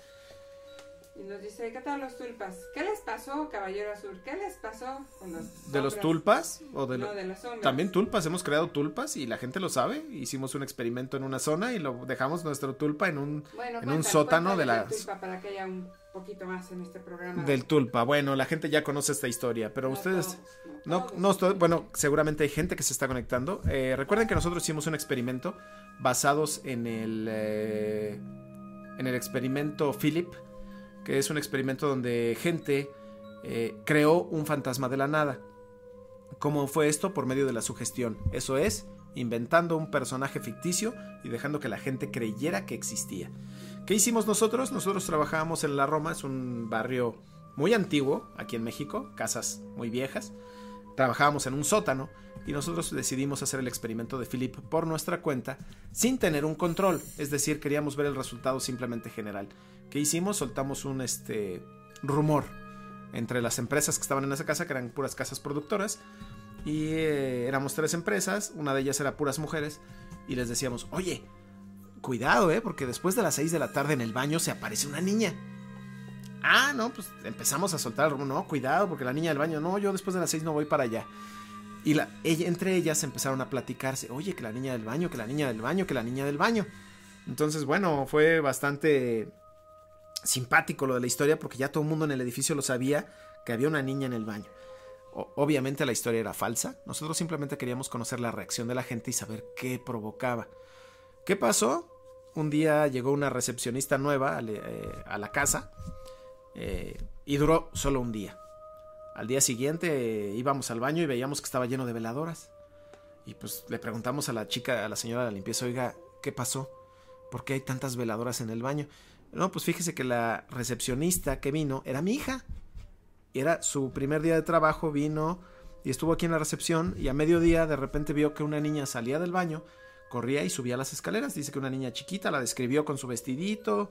Y nos dice, ¿qué tal los tulpas? ¿Qué les pasó, Caballero Azul? ¿Qué les pasó con los ¿De los tulpas? ¿O de lo- No, de las sombras. También tulpas, hemos creado tulpas y la gente lo sabe. Hicimos un experimento en una zona y lo dejamos nuestro tulpa en un Bueno, en un cuéntale, sótano de del tulpa para que haya un poquito más en este programa. del tulpa. Bueno, la gente ya conoce esta historia, pero No ustedes no no estoy- bueno, seguramente hay gente que se está conectando. Eh, recuerden que nosotros hicimos un experimento basados en el eh, en el experimento Philip, que es un experimento donde gente eh, creó un fantasma de la nada. ¿Cómo fue esto? Por medio de la sugestión. Eso es inventando un personaje ficticio y dejando que la gente creyera que existía. ¿Qué hicimos nosotros? Nosotros trabajábamos en La Roma, es un barrio muy antiguo aquí en México, casas muy viejas. Trabajábamos en un sótano y nosotros decidimos hacer el experimento de Philip por nuestra cuenta sin tener un control, es decir, queríamos ver el resultado simplemente general. ¿Qué hicimos? Soltamos un este rumor entre las empresas que estaban en esa casa, que eran puras casas productoras, y eh, éramos tres empresas, una de ellas era puras mujeres, y les decíamos, oye, cuidado, eh, porque después de las 6 de la tarde en el baño se aparece una niña. Ah, no, pues empezamos a soltar, no, cuidado, porque la niña del baño, no, yo después de las 6 no voy para allá. Y la, ella, entre ellas empezaron a platicarse, oye, que la niña del baño, que la niña del baño, que la niña del baño. Entonces, bueno, fue bastante simpático lo de la historia porque ya todo el mundo en el edificio lo sabía que había una niña en el baño. Obviamente la historia era falsa, nosotros simplemente queríamos conocer la reacción de la gente y saber qué provocaba. ¿Qué pasó? Un día llegó una recepcionista nueva a, eh, a la casa eh, y duró solo un día. Al día siguiente eh, íbamos al baño y veíamos que estaba lleno de veladoras. Y pues le preguntamos a la chica, a la señora de la limpieza, oiga, ¿qué pasó? ¿Por qué hay tantas veladoras en el baño? No, pues fíjese que la recepcionista que vino era mi hija. Era su primer día de trabajo, vino y estuvo aquí en la recepción y a mediodía de repente vio que una niña salía del baño, corría y subía las escaleras. Dice que una niña chiquita la describió con su vestidito,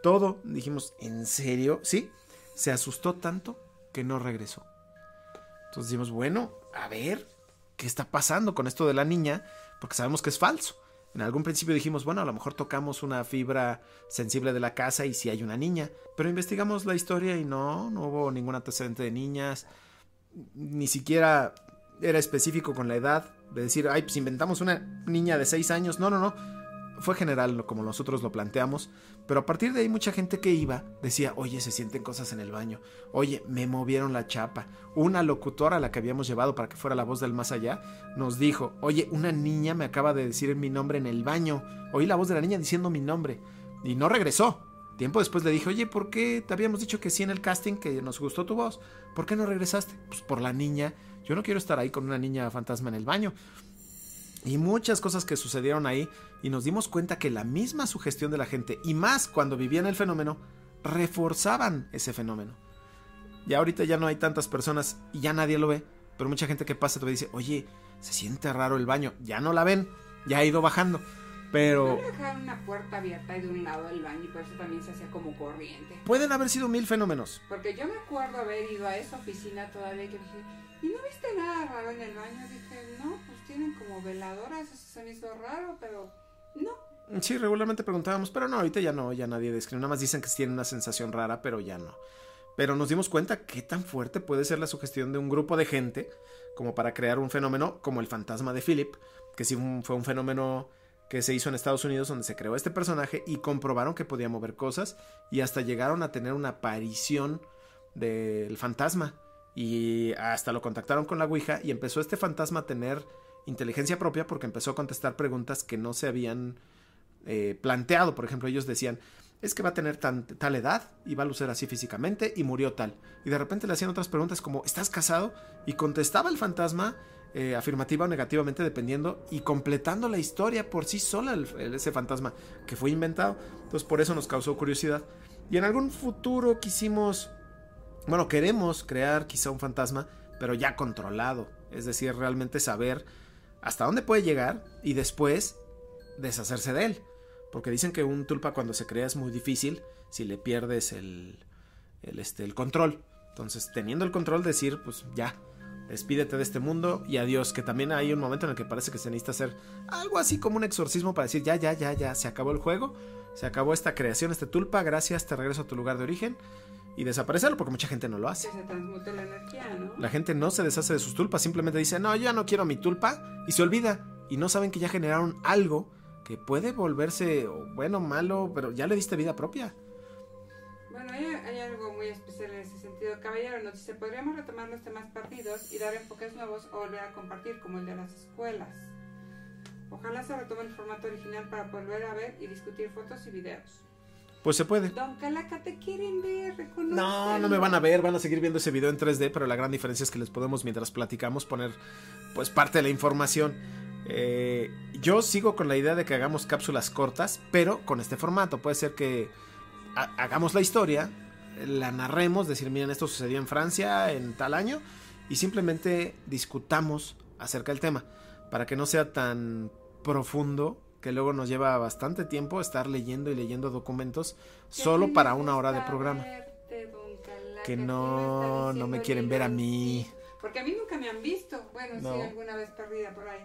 todo. Dijimos, ¿en serio? Sí. Se asustó tanto que no regresó. Entonces dijimos, bueno, a ver, ¿qué está pasando con esto de la niña? Porque sabemos que es falso. En algún principio dijimos, bueno, a lo mejor tocamos una fibra sensible de la casa y si hay una niña. Pero investigamos la historia y no, no hubo ningún antecedente de niñas. Ni siquiera era específico con la edad. De decir, ay, pues inventamos una niña de 6 años. No, no, no fue general como nosotros lo planteamos, pero a partir de ahí mucha gente que iba decía, oye, se sienten cosas en el baño, oye, me movieron la chapa. Una locutora a la que habíamos llevado para que fuera la voz del más allá nos dijo, oye, una niña me acaba de decir mi nombre en el baño, oí la voz de la niña diciendo mi nombre y no regresó. Tiempo después le dije, oye, ¿por qué te habíamos dicho que sí en el casting, que nos gustó tu voz? ¿Por qué no regresaste? Pues por la niña. Yo no quiero estar ahí con una niña fantasma en el baño y muchas cosas que sucedieron ahí y nos dimos cuenta que la misma sugestión de la gente y más cuando vivían el fenómeno reforzaban ese fenómeno. Y ahorita ya no hay tantas personas y ya nadie lo ve, pero mucha gente que pasa te dice, oye, se siente raro el baño, ya no la ven, ya ha ido bajando. Pero. dejar una puerta abierta de un lado del baño y por eso también se hacía como corriente. Pueden haber sido mil fenómenos. Porque yo me acuerdo haber ido a esa oficina todavía que dije, ¿y no viste nada raro en el baño? Dije, no, pues tienen como veladoras, eso se me hizo raro, pero no. Sí, regularmente preguntábamos, pero no, ahorita ya no, ya nadie describe. Nada más dicen que tienen una sensación rara, pero ya no. Pero nos dimos cuenta qué tan fuerte puede ser la sugestión de un grupo de gente como para crear un fenómeno como el fantasma de Philip, que sí fue un fenómeno que se hizo en Estados Unidos donde se creó este personaje y comprobaron que podía mover cosas y hasta llegaron a tener una aparición del fantasma y hasta lo contactaron con la Ouija y empezó este fantasma a tener inteligencia propia porque empezó a contestar preguntas que no se habían eh, planteado. Por ejemplo, ellos decían, es que va a tener tal edad y va a lucir así físicamente y murió tal. Y de repente le hacían otras preguntas como, ¿estás casado? Y contestaba el fantasma eh, afirmativa o negativamente dependiendo y completando la historia por sí sola ese fantasma que fue inventado. Entonces por eso nos causó curiosidad. Y en algún futuro quisimos, bueno, queremos crear quizá un fantasma, pero ya controlado. Es decir, realmente saber hasta dónde puede llegar y después deshacerse de él. Porque dicen que un tulpa cuando se crea es muy difícil si le pierdes el, el, este, el control. Entonces, teniendo el control, decir, pues ya, despídete de este mundo y adiós. Que también hay un momento en el que parece que se necesita hacer algo así como un exorcismo para decir ya, ya, ya, ya, se acabó el juego, se acabó esta creación, este tulpa, gracias, te regreso a tu lugar de origen y desaparecerlo porque mucha gente no lo hace. se la energía, ¿no? La gente no se deshace de sus tulpas, simplemente dice, no, yo ya no quiero mi tulpa y se olvida y no saben que ya generaron algo que puede volverse bueno, malo, pero ya le diste vida propia. Bueno, hay, algo muy especial en ese sentido. Caballero nos dice, podríamos retomar los temas partidos y dar enfoques nuevos o volver a compartir, como el de las escuelas. Ojalá se retome el formato original para volver a ver y discutir fotos y videos. Pues se puede. Don Calaca, te quieren ver, No, no me van a ver, van a seguir viendo ese video en 3D, pero la gran diferencia es que les podemos, mientras platicamos, poner pues parte de la información. Eh, yo sigo con la idea de que hagamos cápsulas cortas, pero con este formato. Puede ser que ha- hagamos la historia, la narremos, decir, miren, esto sucedió en Francia en tal año, y simplemente discutamos acerca del tema, para que no sea tan profundo que luego nos lleva bastante tiempo estar leyendo y leyendo documentos solo para una hora de programa. Que no, no me quieren ver a mí. Porque a mí nunca me han visto. Bueno, No. sí, alguna vez perdida por ahí.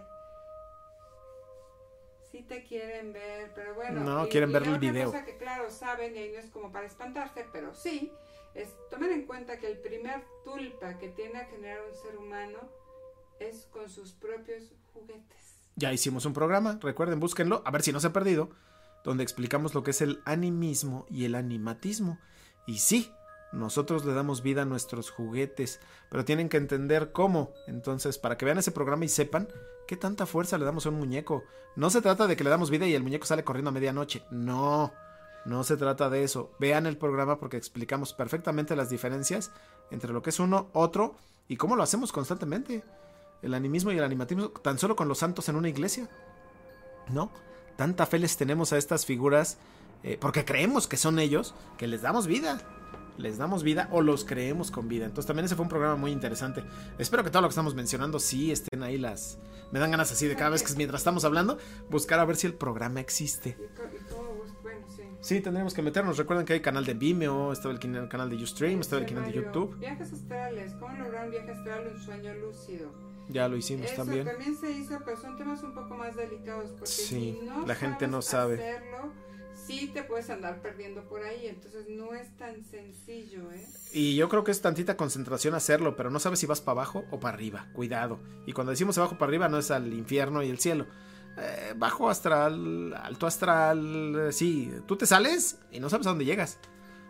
Sí te quieren ver, pero bueno. No, quieren ver el video. cosa que claro saben, y ahí no es como para espantarse, pero sí, es tomar en cuenta que el primer tulpa que tiene a generar un ser humano es con sus propios juguetes. Ya hicimos un programa, recuerden, búsquenlo, a ver si no se ha perdido, donde explicamos lo que es el animismo y el animatismo. Y sí, nosotros le damos vida a nuestros juguetes, pero tienen que entender cómo. Entonces, para que vean ese programa y sepan qué tanta fuerza le damos a un muñeco. No se trata de que le damos vida y el muñeco sale corriendo a medianoche. No, no se trata de eso. Vean el programa porque explicamos perfectamente las diferencias entre lo que es uno, otro y cómo lo hacemos constantemente. El animismo y el animatismo tan solo con los santos en una iglesia. ¿No? Tanta fe les tenemos a estas figuras eh, porque creemos que son ellos, que les damos vida. Les damos vida o los creemos con vida. Entonces también ese fue un programa muy interesante. Espero que todo lo que estamos mencionando sí estén ahí las... Me dan ganas así de cada vez que mientras estamos hablando, buscar a ver si el programa existe. Sí. Tendremos que meternos. Recuerden que hay canal de Vimeo, estaba el canal de Ustream, estaba el canal de YouTube. Viajes astrales. ¿Cómo lograr un viaje astral un sueño lúcido? Ya lo hicimos Eso también. se hizo, pero son temas un poco más delicados. Porque Sí, si no la gente no sabe. Hacerlo, sí te puedes andar perdiendo por ahí. Entonces no es tan sencillo, ¿eh? Y yo creo que es tantita concentración hacerlo, pero no sabes si vas para abajo o para arriba. Cuidado. Y cuando decimos abajo para arriba no es al infierno y el cielo. Eh, bajo astral, alto astral, eh, sí, tú te sales y no sabes a dónde llegas.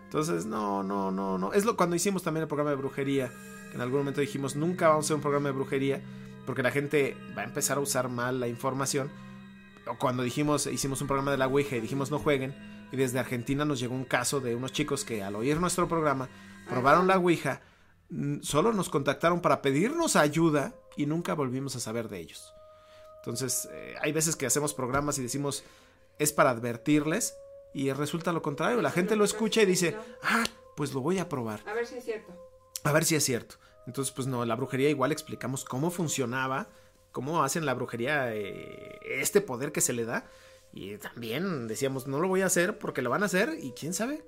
Entonces, no, no, no, no. Es lo cuando hicimos también el programa de brujería. En algún momento dijimos, nunca vamos a hacer un programa de brujería. Porque la gente va a empezar a usar mal la información. O cuando dijimos, hicimos un programa de la Ouija y dijimos no jueguen. Y desde Argentina nos llegó un caso de unos chicos que al oír nuestro programa probaron la Ouija, solo nos contactaron para pedirnos ayuda y nunca volvimos a saber de ellos. Entonces, eh, hay veces que hacemos programas y decimos, es para advertirles y resulta lo contrario. La gente lo escucha y dice, ah, pues lo voy a probar. A ver si es cierto. A ver si es cierto. Entonces, pues no, la brujería igual explicamos cómo funcionaba, cómo hacen la brujería, eh, este poder que se le da. Y también decíamos, no lo voy a hacer porque lo van a hacer y quién sabe.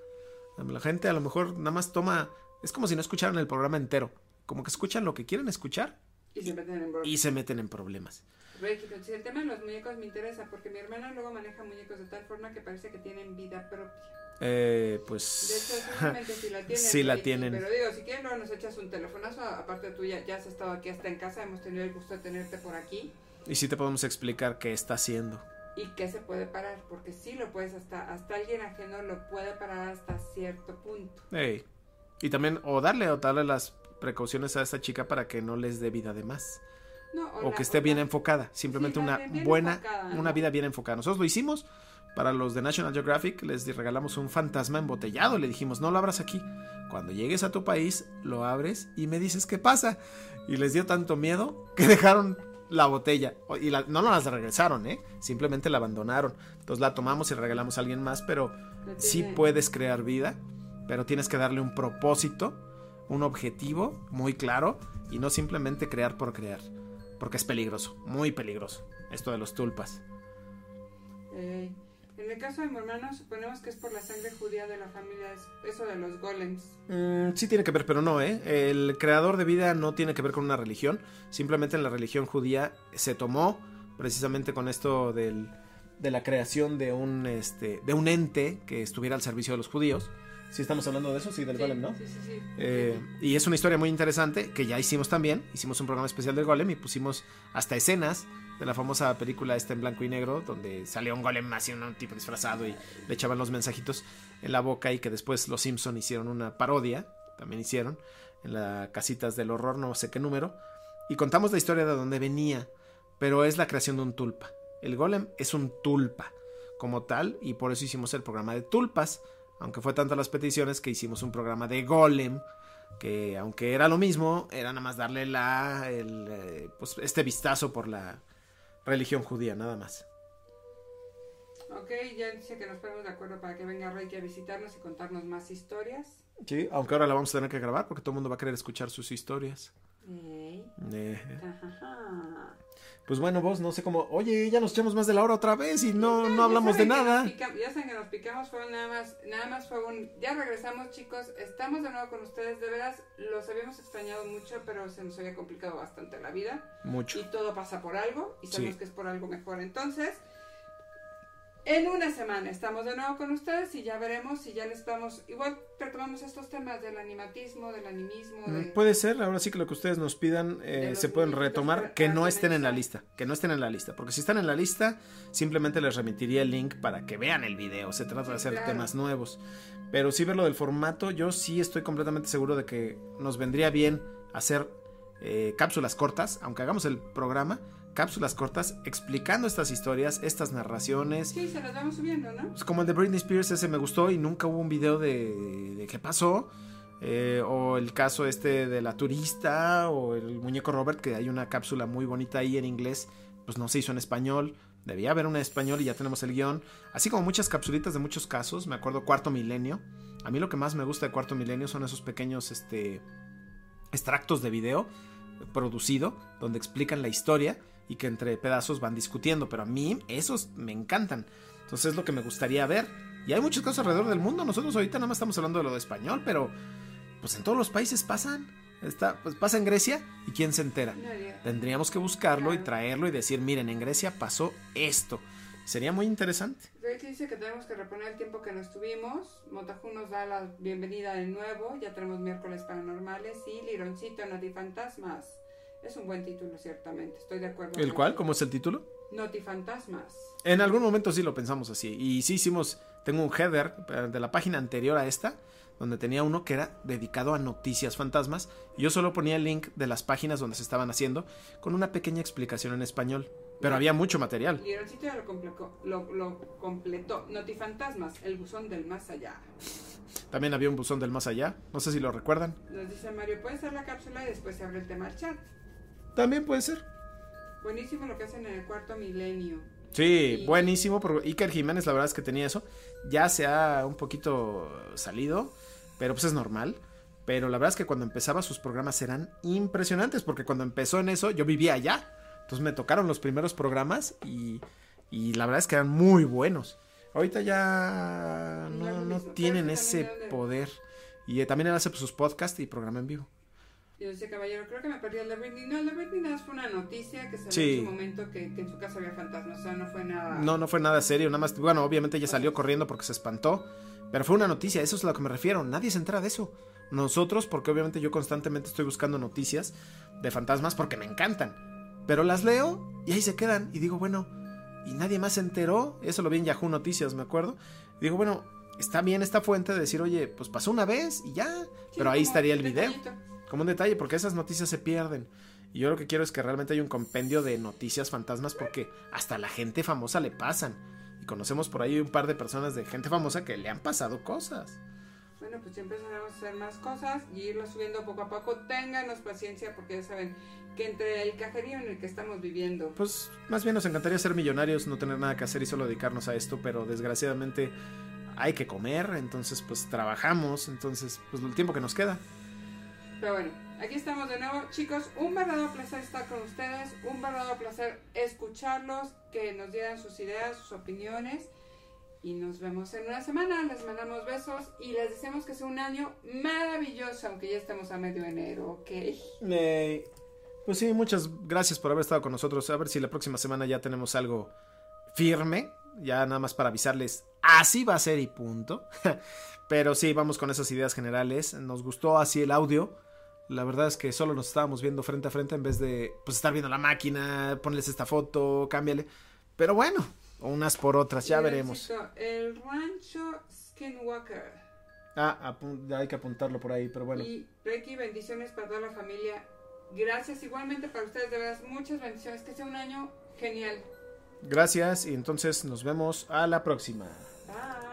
La gente a lo mejor nada más toma, es como si no escucharan el programa entero, como que escuchan lo que quieren escuchar Y se meten en bromas. y se meten en problemas. Pues, el tema de los muñecos me interesa porque mi hermana luego maneja muñecos de tal forma que parece que tienen vida propia. Eh, De pues hecho, seguramente si la tienen. Sí la tienen. Pero digo, si quieres luego nos echas un telefonazo. Aparte tú ya, ya has estado aquí hasta en casa, hemos tenido el gusto de tenerte por aquí. y sí te podemos explicar qué está haciendo. Y que se puede parar, porque sí lo puedes hasta, hasta alguien ajeno lo puede parar hasta cierto punto. Ey. Y también o darle o darle las precauciones a esta chica para que no les dé vida de más. No, o que esté bien enfocada, simplemente Sí, una buena, enfocada, ¿no? una vida bien enfocada. Nosotros lo hicimos para los de National Geographic, les regalamos un fantasma embotellado, le dijimos, no lo abras aquí, cuando llegues a tu país, lo abres y me dices qué pasa. Y les dio tanto miedo que dejaron la botella, y la- no nos la regresaron, ¿eh? simplemente la abandonaron. Entonces la tomamos y regalamos a alguien más, pero sí puedes crear vida, pero tienes que darle un propósito, un objetivo muy claro y no simplemente crear por crear, porque es peligroso, muy peligroso, esto de los tulpas. Eh, en el caso de mi hermano, suponemos que es por la sangre judía de la familia, es eso de los golems. Mm, sí tiene que ver, pero no, ¿eh? El creador de vida no tiene que ver con una religión, simplemente en la religión judía se tomó precisamente con esto del, de la creación de un, este, de un ente que estuviera al servicio de los judíos. Si estamos hablando de eso, sí, del Sí, golem, ¿no? Sí, sí, sí. Eh, y es una historia muy interesante que ya hicimos también. Hicimos un programa especial del golem y pusimos hasta escenas de la famosa película esta en blanco y negro, donde salió un golem así, un tipo disfrazado y le echaban los mensajitos en la boca y que después los Simpson hicieron una parodia, también hicieron, en la Casitas del Horror, no sé qué número, y contamos la historia de dónde venía, pero es la creación de un tulpa. El golem es un tulpa como tal y por eso hicimos el programa de tulpas, aunque fue tantas las peticiones que hicimos un programa de golem que aunque era lo mismo era nada más darle la el, eh, pues este vistazo por la religión judía, nada más. Ok, ya dice que nos ponemos de acuerdo para que venga Reiki a visitarnos y contarnos más historias. Sí, aunque ahora la vamos a tener que grabar porque todo el mundo va a querer escuchar sus historias. Eh. Pues bueno, vos, no sé cómo. Oye, ya nos echamos más de la hora otra vez y no, no hablamos de nada. pica- ya saben que nos picamos, fue nada más, nada más fue un... Ya regresamos chicos, estamos de nuevo con ustedes, de veras, los habíamos extrañado mucho, pero se nos había complicado bastante la vida. Mucho. Y todo pasa por algo, y sabemos Sí. que es por algo mejor. Entonces, en una semana estamos de nuevo con ustedes y ya veremos si ya les estamos... Igual retomamos estos temas del animatismo, del animismo, de... Mm, Puede ser, ahora sí que lo que ustedes nos pidan eh, De se pueden retomar, que no estén en la lista, que no estén en la lista, porque si están en la lista, simplemente les remitiría el link para que vean el video, se trata de hacer claro. temas nuevos, pero sí ver lo del formato, yo sí estoy completamente seguro de que nos vendría bien hacer eh, cápsulas cortas, aunque hagamos el programa, cápsulas cortas explicando estas historias, estas narraciones, Sí, se las vamos subiendo, ¿no? pues como el de Britney Spears, ese me gustó y nunca hubo un video de, de qué pasó. Eh, o el caso este de la turista, o el muñeco Robert, que hay una cápsula muy bonita ahí en inglés, pues no se hizo en español. Debía haber una en español y ya tenemos el guion. Así como muchas capsulitas de muchos casos. Me acuerdo Cuarto Milenio. A mí lo que más me gusta de Cuarto Milenio son esos pequeños este, extractos de video producido, donde explican la historia y que entre pedazos van discutiendo. Pero a mí esos me encantan. Entonces es lo que me gustaría ver. Y hay muchas cosas alrededor del mundo. Nosotros ahorita nada más estamos hablando de lo de español, pero pues en todos los países pasan. Está, pues pasa en Grecia y quién se entera. Tendríamos que buscarlo y traerlo y decir, miren, en Grecia pasó esto. Sería muy interesante. Dice que tenemos que reponer el tiempo que nos tuvimos. Motajú nos da la bienvenida de nuevo. Ya tenemos miércoles paranormales y Lironcito Notifantasmas. Es un buen título, ciertamente. Estoy de acuerdo. ¿El con cual? ¿Cómo es el título? Notifantasmas. En algún momento sí lo pensamos así. Y sí hicimos, tengo un header eh, de la página anterior a esta, donde tenía uno que era dedicado a noticias fantasmas. Y yo solo ponía el link de las páginas donde se estaban haciendo, con una pequeña explicación en español. Pero había mucho material. Ya lo, completó, lo, lo completó. Notifantasmas, el buzón del más allá. También había un buzón del más allá. No sé si lo recuerdan. Nos dice Mario, puede ser la cápsula y después se abre el tema al chat. También puede ser. Buenísimo lo que hacen en el cuarto milenio. Sí, Y- buenísimo. Porque Iker Jiménez, la verdad es que tenía eso. Ya se ha un poquito salido, pero pues es normal. Pero la verdad es que cuando empezaba sus programas eran impresionantes, porque cuando empezó en eso yo vivía allá. Entonces me tocaron los primeros programas y, y la verdad es que eran muy buenos. Ahorita ya No es no, no tienen ese poder. Y eh, también él hace sus podcasts y programa en vivo. Y dice Caballero, creo que me perdí el de Britney. No, el de Britney nada más fue una noticia que salió Sí. en su momento que, que en su casa había fantasmas. O sea, no fue nada. No, no fue nada serio, nada más. Bueno, obviamente ella salió corriendo porque se espantó. Pero fue una noticia, eso es a lo que me refiero. Nadie se entera de eso. Nosotros, porque obviamente yo constantemente estoy buscando noticias de fantasmas porque me encantan. Pero las leo y ahí se quedan. Y digo, bueno, y nadie más se enteró. Eso lo vi en Yahoo Noticias, me acuerdo. Y digo, bueno, está bien esta fuente de decir, oye, pues pasó una vez y ya. Sí, Pero ahí estaría el video. detallito. Como un detalle, porque esas noticias se pierden. Y yo lo que quiero es que realmente haya un compendio de noticias fantasmas porque hasta la gente famosa le pasan. Y conocemos por ahí un par de personas de gente famosa que le han pasado cosas. Bueno, pues ya empezaremos a hacer más cosas y irlo subiendo poco a poco. Ténganos paciencia porque ya saben que entre el cajerío en el que estamos viviendo. Pues más bien nos encantaría ser millonarios, no tener nada que hacer y solo dedicarnos a esto, pero desgraciadamente hay que comer, entonces pues trabajamos, entonces pues el tiempo que nos queda. Pero bueno, aquí estamos de nuevo. Chicos, un verdadero placer estar con ustedes. Un verdadero placer escucharlos, que nos dieran sus ideas, sus opiniones. Y nos vemos en una semana. Les mandamos besos y les deseamos que sea un año maravilloso, aunque ya estemos a medio enero, ¿ok? Pues sí, muchas gracias por haber estado con nosotros. A ver si la próxima semana ya tenemos algo firme. Ya nada más para avisarles, así va a ser y punto. Pero sí, vamos con esas ideas generales. Nos gustó así el audio. La verdad es que solo nos estábamos viendo frente a frente en vez de pues estar viendo la máquina, ponles esta foto, cámbiale. Pero bueno, unas por otras, ya veremos. El rancho Skinwalker. Ah, hay que apuntarlo por ahí, pero bueno. Y Reiki, bendiciones para toda la familia. Gracias igualmente para ustedes, de verdad, muchas bendiciones. Que sea un año genial. Gracias y entonces nos vemos a la próxima. Bye.